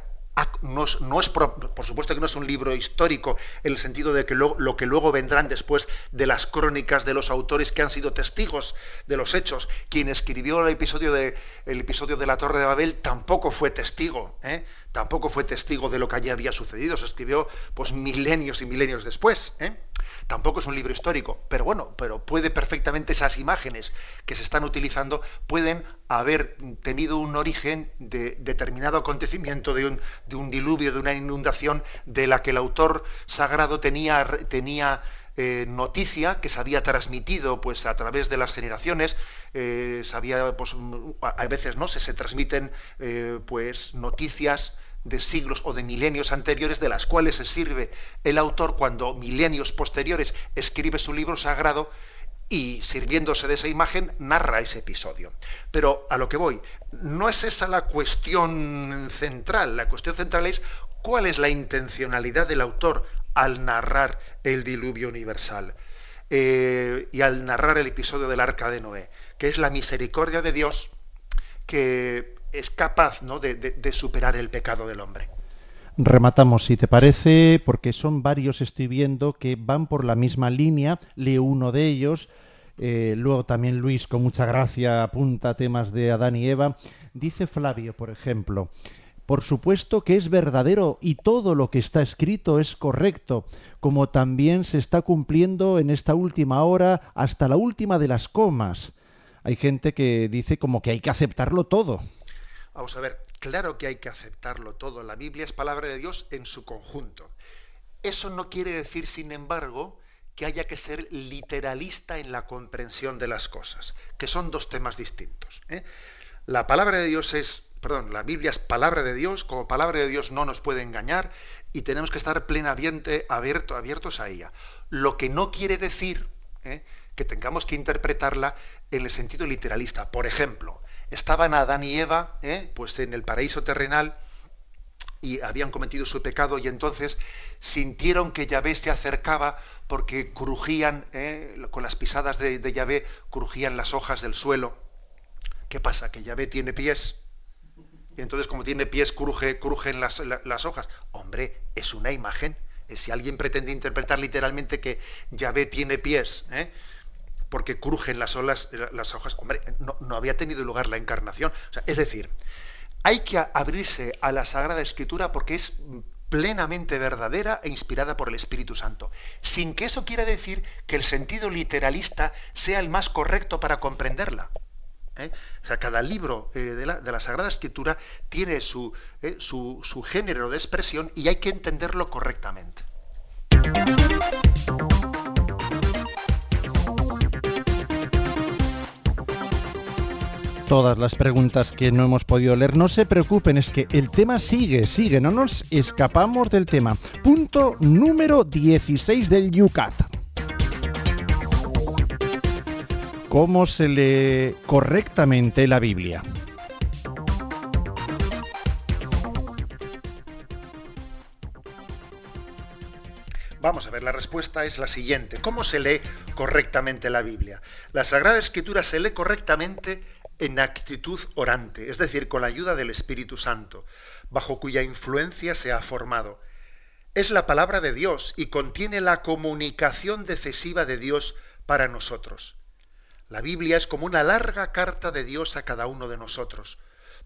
no es, por, supuesto que no es un libro histórico en el sentido de que lo, que luego vendrán después de las crónicas de los autores que han sido testigos de los hechos. Quien escribió el episodio de, el episodio de la Torre de Babel tampoco fue testigo, ¿eh? Tampoco fue testigo de lo que allí había sucedido. Se escribió pues milenios y milenios después. ¿eh? Tampoco es un libro histórico, pero bueno, pero puede perfectamente esas imágenes que se están utilizando pueden haber tenido un origen de determinado acontecimiento, de un, de un diluvio, de una inundación, de la que el autor sagrado tenía, tenía eh, noticia que se había transmitido pues a través de las generaciones eh, pues, a veces no se, se transmiten eh, pues noticias de siglos o de milenios anteriores de las cuales se sirve el autor cuando milenios posteriores escribe su libro sagrado y sirviéndose de esa imagen narra ese episodio. Pero a lo que voy, no es esa la cuestión central, la cuestión central es cuál es la intencionalidad del autor al narrar el diluvio universal eh, y al narrar el episodio del arca de Noé, que es la misericordia de Dios que es capaz ¿no? de, superar el pecado del hombre. Rematamos, si te parece, porque son varios, estoy viendo, que van por la misma línea. Leo uno de ellos. Eh, luego también Luis, con mucha gracia, apunta temas de Adán y Eva. Dice Flavio, por ejemplo, por supuesto que es verdadero y todo lo que está escrito es correcto, como también se está cumpliendo en esta última hora hasta la última de las comas. Hay gente que dice como que hay que aceptarlo todo. Vamos a ver, claro que hay que aceptarlo todo. La Biblia es palabra de Dios en su conjunto. Eso no quiere decir, sin embargo, que haya que ser literalista en la comprensión de las cosas, que son dos temas distintos. ¿eh? La palabra de Dios es, perdón, la Biblia es palabra de Dios, como palabra de Dios no nos puede engañar y tenemos que estar plenamente abierto, abiertos a ella. Lo que no quiere decir ¿eh? que tengamos que interpretarla en el sentido literalista. Por ejemplo, estaban Adán y Eva, ¿eh? pues en el paraíso terrenal, y habían cometido su pecado y entonces sintieron que Yahvé se acercaba porque crujían, ¿eh? con las pisadas de, de, Yahvé, crujían las hojas del suelo. ¿Qué pasa? Que Yahvé tiene pies. Entonces como tiene pies, cruje, crujen las, las hojas. Hombre, es una imagen. Si alguien pretende interpretar literalmente que Yahvé tiene pies, ¿eh? porque crujen las, olas, las hojas, hombre, no, había tenido lugar la encarnación. Es decir, hay que abrirse a la Sagrada Escritura porque es plenamente verdadera e inspirada por el Espíritu Santo, sin que eso quiera decir que el sentido literalista sea el más correcto para comprenderla. ¿Eh? O sea, cada libro eh, de, la, de, la, Sagrada Escritura tiene su, eh, su, su género de expresión y hay que entenderlo correctamente. todas las preguntas que no hemos podido leer. No se preocupen, es que el tema sigue, sigue, no nos escapamos del tema. Punto número 16 del Yucat. ¿Cómo se lee correctamente la Biblia? Vamos a ver, la respuesta es la siguiente. ¿Cómo se lee correctamente la Biblia? La Sagrada Escritura se lee correctamente en actitud orante, es decir, con la ayuda del Espíritu Santo, bajo cuya influencia se ha formado. Es la palabra de Dios y contiene la comunicación decisiva de Dios para nosotros. La Biblia es como una larga carta de Dios a cada uno de nosotros.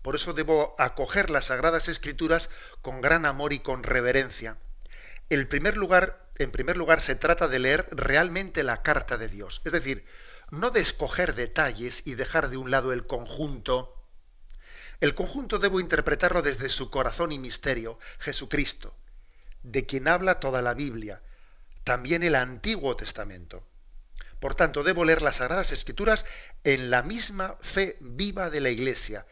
Por eso debo acoger las Sagradas Escrituras con gran amor y con reverencia. En primer lugar, se trata de leer realmente la carta de Dios, es decir, no de escoger detalles y dejar de un lado el conjunto. El conjunto debo interpretarlo desde su corazón y misterio, Jesucristo, de quien habla toda la Biblia, también el Antiguo Testamento. Por tanto, debo leer las Sagradas Escrituras en la misma fe viva de la Iglesia,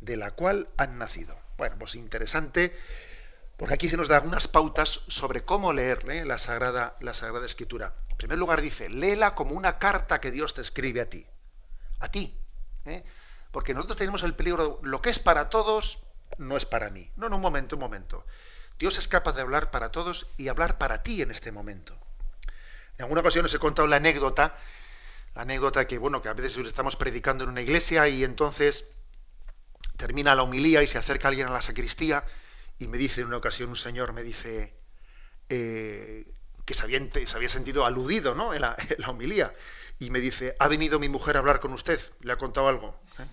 de la cual han nacido. Bueno, pues interesante, porque aquí se nos da algunas pautas sobre cómo leer la, Sagrada, la Sagrada Escritura. En primer lugar dice, léela como una carta que Dios te escribe a ti. A ti. ¿eh? Porque nosotros tenemos el peligro, lo que es para todos no es para mí. No, no, un momento, un momento. Dios es capaz de hablar para todos y hablar para ti en este momento. En alguna ocasión os he contado la anécdota, la anécdota que, bueno, que a veces estamos predicando en una iglesia y entonces termina la homilía y se acerca alguien a la sacristía y me dice en una ocasión un señor, me dice, eh, que se había, se había sentido aludido ¿no? en, la, [LAUGHS] en, homilía. Y me dice, ha venido mi mujer a hablar con usted, le ha contado algo. ¿eh?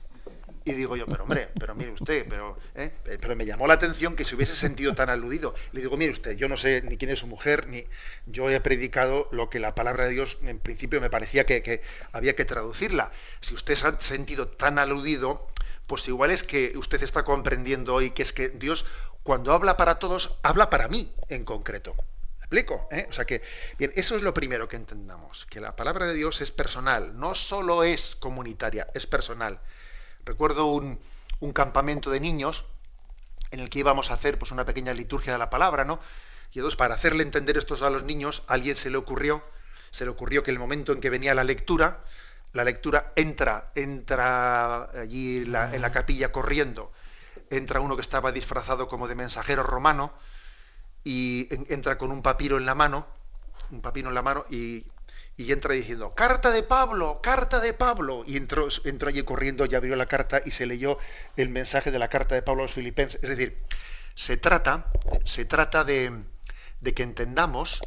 Y digo yo, pero hombre, pero mire usted, pero, ¿eh? pero me llamó la atención que se hubiese sentido tan aludido. Le digo, mire usted, yo no sé ni quién es su mujer, ni yo he predicado lo que la palabra de Dios en principio me parecía que, que había que traducirla. Si usted se ha sentido tan aludido, pues igual es que usted está comprendiendo hoy que es que Dios, cuando habla para todos, habla para mí en concreto explico? ¿Eh? O sea que, bien, eso es lo primero que entendamos, que la palabra de Dios es personal, no solo es comunitaria, es personal. Recuerdo un, un campamento de niños en el que íbamos a hacer pues, una pequeña liturgia de la palabra, ¿no? Y entonces, para hacerle entender esto a los niños, a alguien se le ocurrió, se le ocurrió que el momento en que venía la lectura, la lectura entra, entra allí la, en la capilla corriendo, entra uno que estaba disfrazado como de mensajero romano, y entra con un papiro en la mano, un papiro en la mano y, y, entra diciendo, carta de Pablo, carta de Pablo. Y entró, allí corriendo y abrió la carta y se leyó el mensaje de la carta de Pablo a los filipenses. Es decir, se trata, se trata de, de que entendamos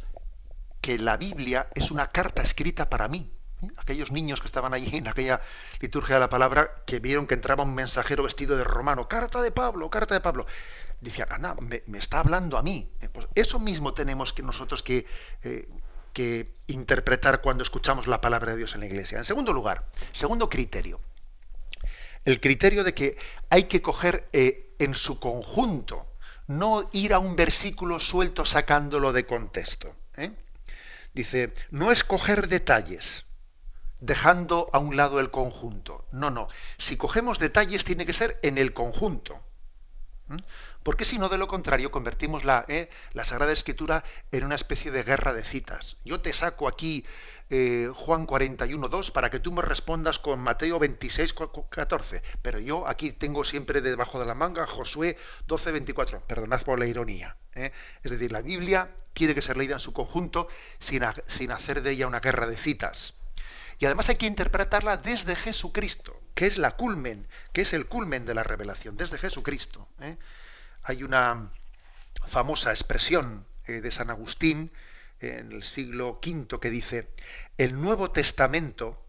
que la Biblia es una carta escrita para mí. Aquellos niños que estaban allí en aquella liturgia de la palabra, que vieron que entraba un mensajero vestido de romano, carta de Pablo, carta de Pablo decía, Ana, me, está hablando a mí. Pues eso mismo tenemos que nosotros que, eh, que interpretar cuando escuchamos la palabra de Dios en la iglesia. En segundo lugar, segundo criterio, el criterio de que hay que coger eh, en su conjunto, no ir a un versículo suelto sacándolo de contexto. ¿eh? Dice, no escoger detalles, dejando a un lado el conjunto. No, no. Si cogemos detalles tiene que ser en el conjunto. Porque si no, de lo contrario, convertimos la, eh, la Sagrada Escritura en una especie de guerra de citas. Yo te saco aquí eh, Juan 41, 2 para que tú me respondas con Mateo 26, 14. Pero yo aquí tengo siempre debajo de la manga Josué 12, 24. Perdonad por la ironía. ¿eh? Es decir, la Biblia tiene que ser leída en su conjunto sin, sin hacer de ella una guerra de citas. Y además hay que interpretarla desde Jesucristo, que es la culmen, que es el culmen de la revelación, desde Jesucristo. ¿eh? Hay una famosa expresión eh, de San Agustín en el siglo V que dice, el Nuevo Testamento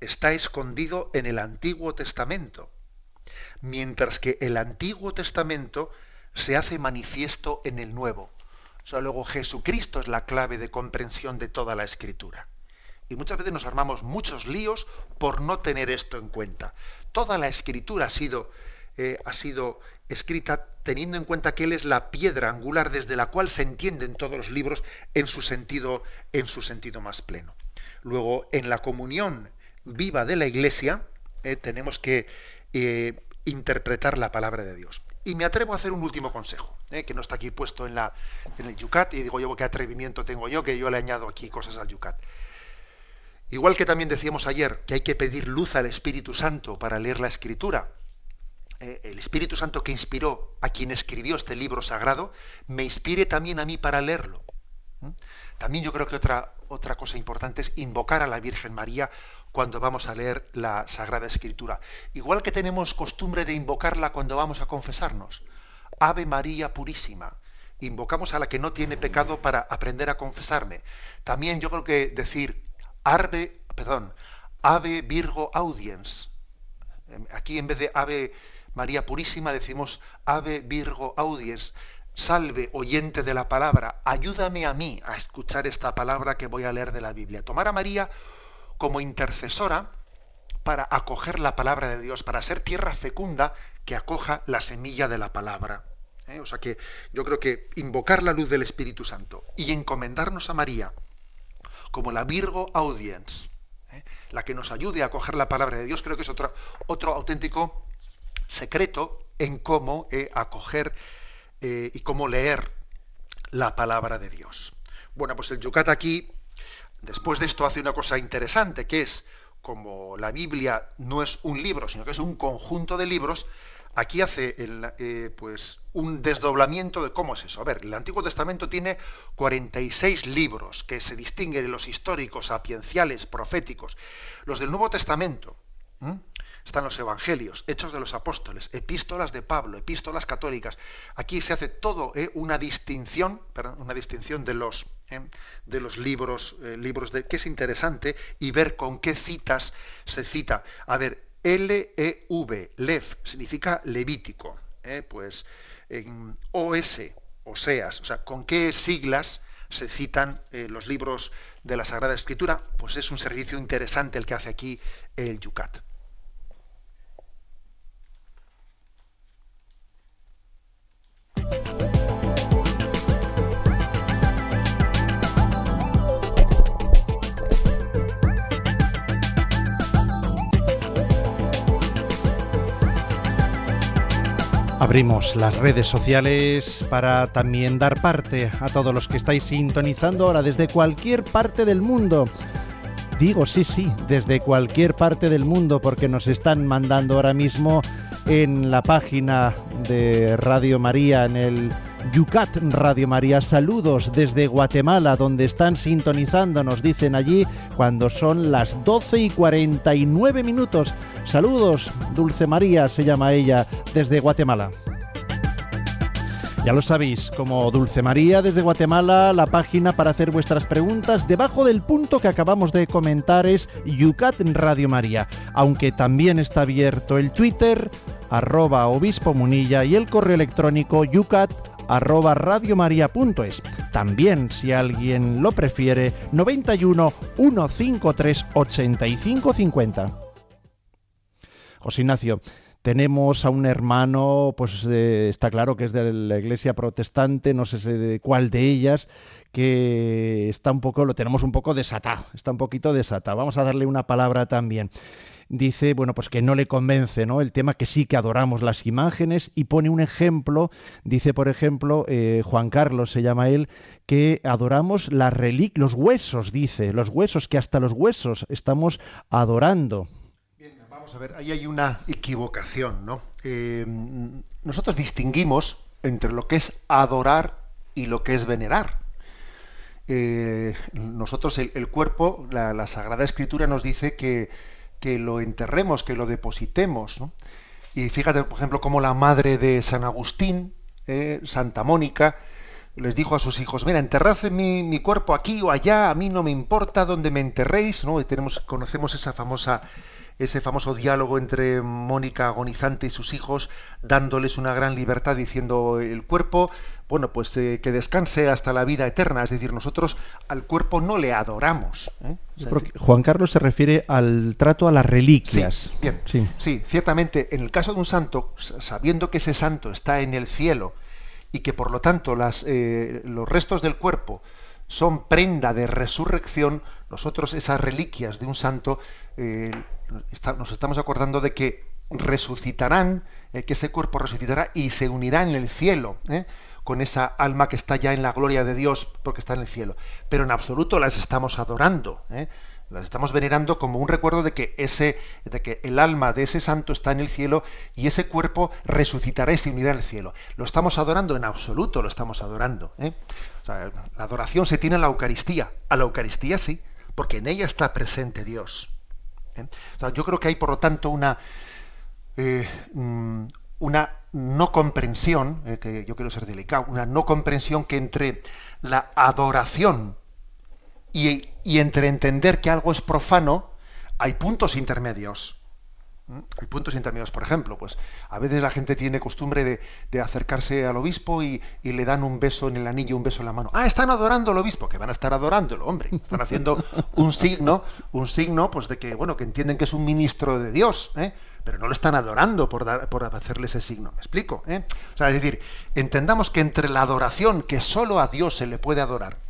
está escondido en el Antiguo Testamento, mientras que el Antiguo Testamento se hace manifiesto en el Nuevo. O sea, luego Jesucristo es la clave de comprensión de toda la Escritura. Y muchas veces nos armamos muchos líos por no tener esto en cuenta. Toda la Escritura ha sido, eh, ha sido escrita teniendo en cuenta que Él es la piedra angular desde la cual se entienden todos los libros en su sentido, en su sentido más pleno. Luego, en la comunión viva de la Iglesia, eh, tenemos que eh, interpretar la palabra de Dios. Y me atrevo a hacer un último consejo, que no está aquí puesto en, la, en el Yucat, y digo yo, qué atrevimiento tengo yo, que yo le añado aquí cosas al Yucat. Igual que también decíamos ayer que hay que pedir luz al Espíritu Santo para leer la Escritura, eh, el Espíritu Santo que inspiró a quien escribió este libro sagrado, me inspire también a mí para leerlo. También yo creo que otra, otra cosa importante es invocar a la Virgen María cuando vamos a leer la Sagrada Escritura. Igual que tenemos costumbre de invocarla cuando vamos a confesarnos. Ave María Purísima. Invocamos a la que no tiene pecado para aprender a confesarme. También yo creo que decir Arbe, perdón, Ave Virgo Audiens. Aquí en vez de Ave María Purísima decimos Ave Virgo Audiens. Salve, oyente de la palabra, ayúdame a mí a escuchar esta palabra que voy a leer de la Biblia. Tomar a María como intercesora para acoger la palabra de Dios, para ser tierra fecunda que acoja la semilla de la palabra. ¿Eh? O sea que yo creo que invocar la luz del Espíritu Santo y encomendarnos a María como la Virgo Audience, ¿eh? la que nos ayude a acoger la palabra de Dios, creo que es otro, otro auténtico secreto en cómo eh, acoger y cómo leer la palabra de Dios. Bueno, pues el Yucat aquí Después de esto hace una cosa interesante, que es, como la Biblia no es un libro, sino que es un conjunto de libros, aquí hace eh, pues, un desdoblamiento de cómo es eso. A ver, el Antiguo Testamento tiene 46 libros que se distinguen de los históricos, sapienciales, proféticos. Los del Nuevo Testamento, están los evangelios, hechos de los apóstoles, epístolas de Pablo, epístolas católicas. Aquí se hace todo ¿eh? una distinción, una distinción de los, ¿eh? de los libros, libros de, que es interesante y ver con qué citas se cita. A ver, L-E-V, Lev, significa levítico. Pues en OS, Oseas, o sea, con qué siglas se citan los libros de la Sagrada Escritura, pues es un servicio interesante el que hace aquí el Yucat. Abrimos las redes sociales para también dar parte a todos los que estáis sintonizando ahora desde cualquier parte del mundo. Digo sí, sí, desde cualquier parte del mundo porque nos están mandando ahora mismo en la página de Radio María, en el Yucat Radio María. Saludos desde Guatemala, donde están sintonizando, nos dicen allí, cuando son las 12 y 49 minutos. Saludos, Dulce María se llama ella, desde Guatemala. Ya lo sabéis, como Dulce María desde Guatemala, la página para hacer vuestras preguntas debajo del punto que acabamos de comentar es Yucat Radio María, aunque también está abierto el Twitter, arroba obispo munilla y el correo electrónico yucat arroba radiomaria.es. También, si alguien lo prefiere, 91 153 85 50. José Ignacio, tenemos a un hermano, pues está claro que es de la iglesia protestante, no sé de cuál de ellas, que está un poco, lo tenemos un poco desatado, está un poquito desatado. Vamos a darle una palabra también. Dice, bueno, pues que no le convence, ¿no? El tema que sí que adoramos las imágenes y pone un ejemplo, dice, por ejemplo, eh, Juan Carlos se llama él, que adoramos las los huesos, dice, los huesos, que hasta los huesos estamos adorando. Bien, vamos a ver, ahí hay una equivocación, ¿no? Eh, nosotros distinguimos entre lo que es adorar y lo que es venerar. Eh, nosotros el, cuerpo, la, Sagrada Escritura nos dice que, que, lo enterremos, que lo depositemos. Y fíjate, por ejemplo, como la madre de San Agustín, eh, Santa Mónica, les dijo a sus hijos, mira, enterrad mi, mi, cuerpo aquí o allá, a mí no me importa dónde me enterréis, ¿no? Tenemos, conocemos esa famosa ese famoso diálogo entre Mónica agonizante y sus hijos, dándoles una gran libertad, diciendo el cuerpo, bueno, pues eh, que descanse hasta la vida eterna. Es decir, nosotros al cuerpo no le adoramos. ¿eh? Juan Carlos se refiere al trato a las reliquias. Sí, bien. Sí. ciertamente, en el caso de un santo, sabiendo que ese santo está en el cielo y que por lo tanto las, eh, los restos del cuerpo son prenda de resurrección, nosotros esas reliquias de un santo nos estamos acordando de que resucitarán, eh, que ese cuerpo resucitará y se unirá en el cielo, eh, con esa alma que está ya en la gloria de Dios, porque está en el cielo. Pero en absoluto las estamos adorando, eh, las estamos venerando como un recuerdo de que ese, de que el alma de ese santo está en el cielo y ese cuerpo resucitará y se unirá en el cielo. Lo estamos adorando en absoluto, lo estamos adorando. la adoración se tiene en la Eucaristía. A la Eucaristía sí, porque en ella está presente Dios. ¿Eh? yo creo que hay, por lo tanto, una, eh, mm, una no comprensión, eh, que yo quiero ser delicado, una no comprensión que entre la adoración y, y entre entender que algo es profano, hay puntos intermedios. Hay puntos intermedios, por ejemplo, pues a veces la gente tiene costumbre de, acercarse al obispo y, le dan un beso en el anillo, un beso en la mano. Ah, están adorando al obispo, que van a estar adorándolo, hombre. Están haciendo un signo, un signo, pues de que, bueno, que entienden que es un ministro de Dios, ¿eh? pero no lo están adorando por, dar, hacerle ese signo. ¿Me explico? ¿eh? O sea, es decir, entendamos que entre la adoración que solo a Dios se le puede adorar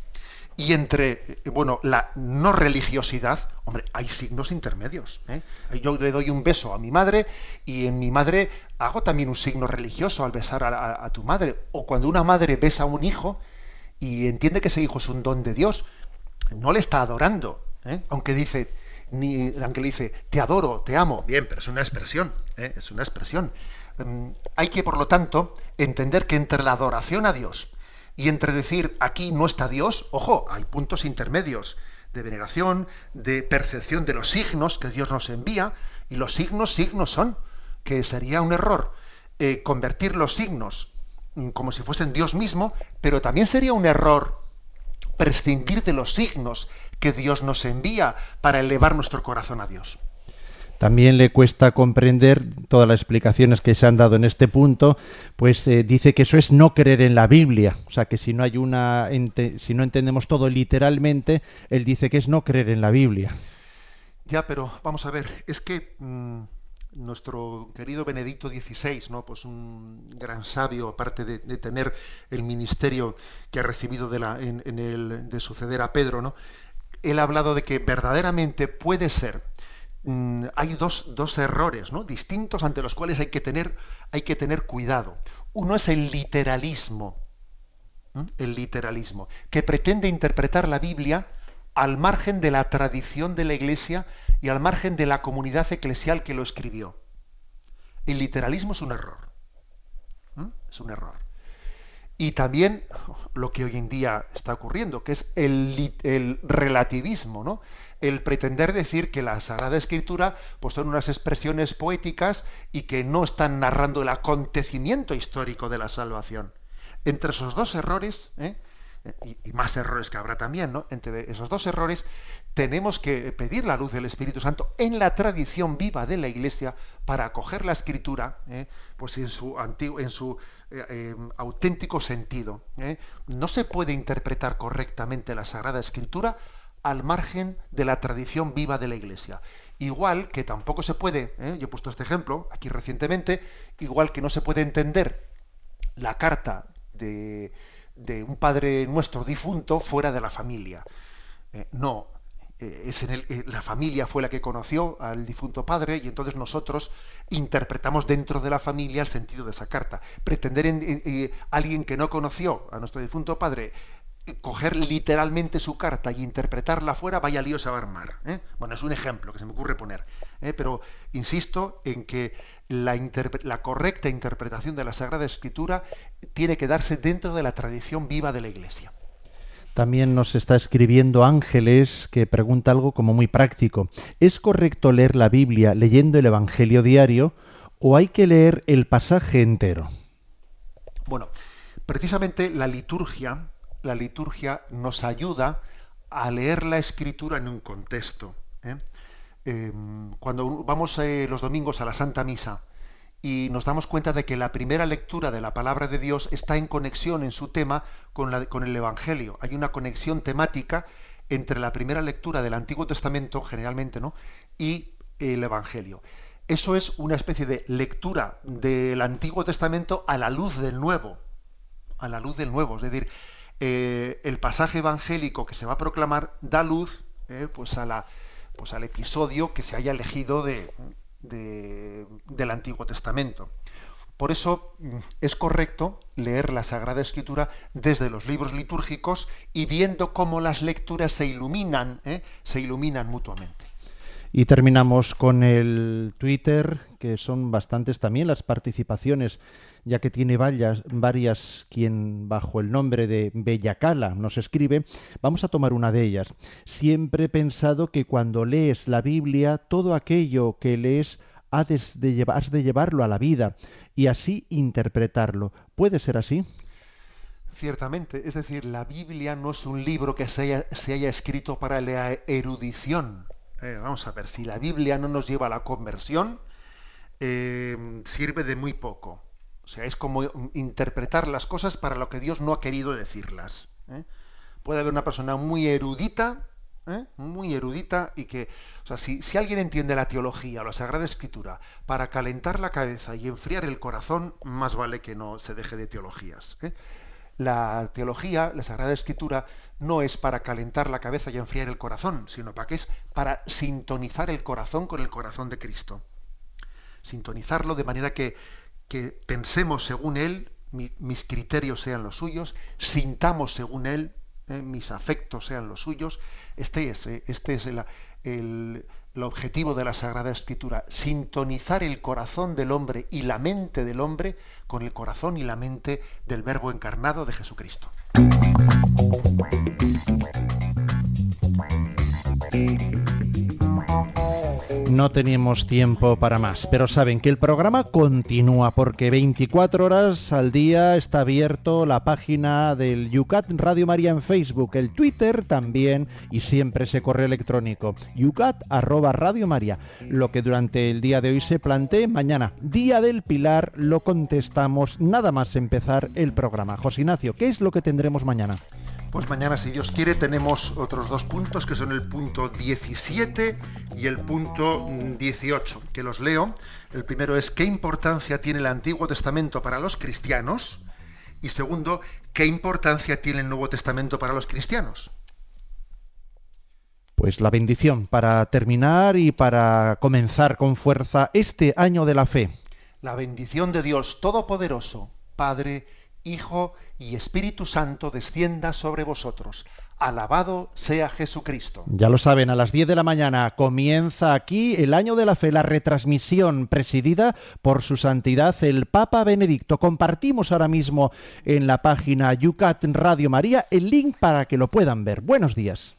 y entre, bueno, la no religiosidad, hombre, hay signos intermedios. ¿eh? Yo le doy un beso a mi madre y en mi madre hago también un signo religioso al besar a, tu madre. O cuando una madre besa a un hijo y entiende que ese hijo es un don de Dios, no le está adorando, ¿eh? aunque dice, ni, aunque le dice, te adoro, te amo. Bien, pero es una expresión, ¿eh? es una expresión. Mm, hay que, por lo tanto, entender que entre la adoración a Dios, y entre decir aquí no está Dios, ojo, hay puntos intermedios de veneración, de percepción de los signos que Dios nos envía, y los signos, signos son, que sería un error eh, convertir los signos mm, como si fuesen Dios mismo, pero también sería un error prescindir de los signos que Dios nos envía para elevar nuestro corazón a Dios. También le cuesta comprender todas las explicaciones que se han dado en este punto, pues eh, dice que eso es no creer en la Biblia, o sea que si no hay una, si no entendemos todo literalmente, él dice que es no creer en la Biblia. Ya, pero vamos a ver, es que mm, nuestro querido Benedicto XVI, ¿no? Pues un gran sabio, aparte de, tener el ministerio que ha recibido de, la, en, el, de suceder a Pedro, ¿no? Él ha hablado de que verdaderamente puede ser Mm, hay dos, dos, errores ¿no? distintos ante los cuales hay que tener, hay que tener cuidado. Uno es el literalismo, el literalismo, que pretende interpretar la Biblia al margen de la tradición de la Iglesia y al margen de la comunidad eclesial que lo escribió. El literalismo es un error. Es un error. Y también lo que hoy en día está ocurriendo, que es el, el relativismo, ¿no? el pretender decir que la Sagrada Escritura pues, son unas expresiones poéticas y que no están narrando el acontecimiento histórico de la salvación. Entre esos dos errores, ¿eh? y, más errores que habrá también, ¿no? entre esos dos errores, tenemos que pedir la luz del Espíritu Santo en la tradición viva de la Iglesia para acoger la Escritura ¿eh? pues en su, antiguo, en su eh, auténtico sentido. No se puede interpretar correctamente la Sagrada Escritura al margen de la tradición viva de la Iglesia. Igual que tampoco se puede, ¿eh? yo he puesto este ejemplo aquí recientemente, igual que no se puede entender la carta de, un padre nuestro difunto fuera de la familia. Eh, no, eh, es en el, eh, la familia fue la que conoció al difunto padre y entonces nosotros interpretamos dentro de la familia el sentido de esa carta. Pretender en, eh, alguien que no conoció a nuestro difunto padre coger literalmente su carta y interpretarla fuera, vaya lío se va a armar. Bueno, es un ejemplo que se me ocurre poner. Pero insisto en que la, la correcta interpretación de la Sagrada Escritura tiene que darse dentro de la tradición viva de la Iglesia. También nos está escribiendo Ángeles que pregunta algo como muy práctico. ¿Es correcto leer la Biblia leyendo el Evangelio diario o hay que leer el pasaje entero? Bueno, precisamente la liturgia, la liturgia nos ayuda a leer la escritura en un contexto. ¿eh? Em, cuando vamos eh, los domingos a la Santa Misa, y nos damos cuenta de que la primera lectura de la palabra de Dios está en conexión en su tema con, la, con el Evangelio. Hay una conexión temática entre la primera lectura del Antiguo Testamento, generalmente, ¿no? y el Evangelio. Eso es una especie de lectura del Antiguo Testamento a la luz del Nuevo. A la luz del Nuevo. Es decir, eh, el pasaje evangélico que se va a proclamar da luz eh, pues a la, pues al episodio que se haya elegido de, del Antiguo Testamento. Por eso mm, es correcto leer la Sagrada Escritura desde los libros litúrgicos y viendo cómo las lecturas se iluminan, ¿eh? se iluminan mutuamente. Y terminamos con el Twitter, que son bastantes también las participaciones, ya que tiene varias, varias quien bajo el nombre de Bellacala nos escribe. Vamos a tomar una de ellas. Siempre he pensado que cuando lees la Biblia, todo aquello que lees has de, has de llevarlo a la vida y así interpretarlo. ¿Puede ser así? Ciertamente, es decir, la Biblia no es un libro que se haya, se haya escrito para la erudición eh, vamos a ver, si la Biblia no nos lleva a la conversión, eh, sirve de muy poco. O sea, es como interpretar las cosas para lo que Dios no ha querido decirlas. ¿eh? Puede haber una persona muy erudita, muy erudita, y que, o sea, si, si, alguien entiende la teología o la Sagrada Escritura para calentar la cabeza y enfriar el corazón, más vale que no se deje de teologías la teología, la Sagrada Escritura, no es para calentar la cabeza y enfriar el corazón, sino para que es para sintonizar el corazón con el corazón de Cristo. Sintonizarlo de manera que, que pensemos según Él, mis criterios sean los suyos, sintamos según Él, eh, mis afectos sean los suyos. Este es, eh, este es el, el objetivo de la Sagrada Escritura, sintonizar el corazón del hombre y la mente del hombre con el corazón y la mente del Verbo encarnado de Jesucristo. No teníamos tiempo para más, pero saben que el programa continúa porque 24 horas al día está abierto la página del Yucat Radio María en Facebook, el Twitter también y siempre ese correo electrónico yucat arroba Radio María. Lo que durante el día de hoy se plantee, mañana, Día del Pilar, lo contestamos nada más empezar el programa. José Ignacio, ¿qué es lo que tendremos mañana? Pues mañana, si Dios quiere, tenemos otros dos puntos que son el punto 17 y el punto 18, que los leo. El primero es qué importancia tiene el Antiguo Testamento para los cristianos y segundo, qué importancia tiene el Nuevo Testamento para los cristianos. Pues la bendición para terminar y para comenzar con fuerza este año de la fe. La bendición de Dios Todopoderoso, Padre, Hijo y Espíritu Santo descienda sobre vosotros. Alabado sea Jesucristo. Ya lo saben, a las 10 de la mañana comienza aquí el año de la fe, la retransmisión presidida por su santidad el Papa Benedicto. Compartimos ahora mismo en la página Yucat Radio María el link para que lo puedan ver. Buenos días.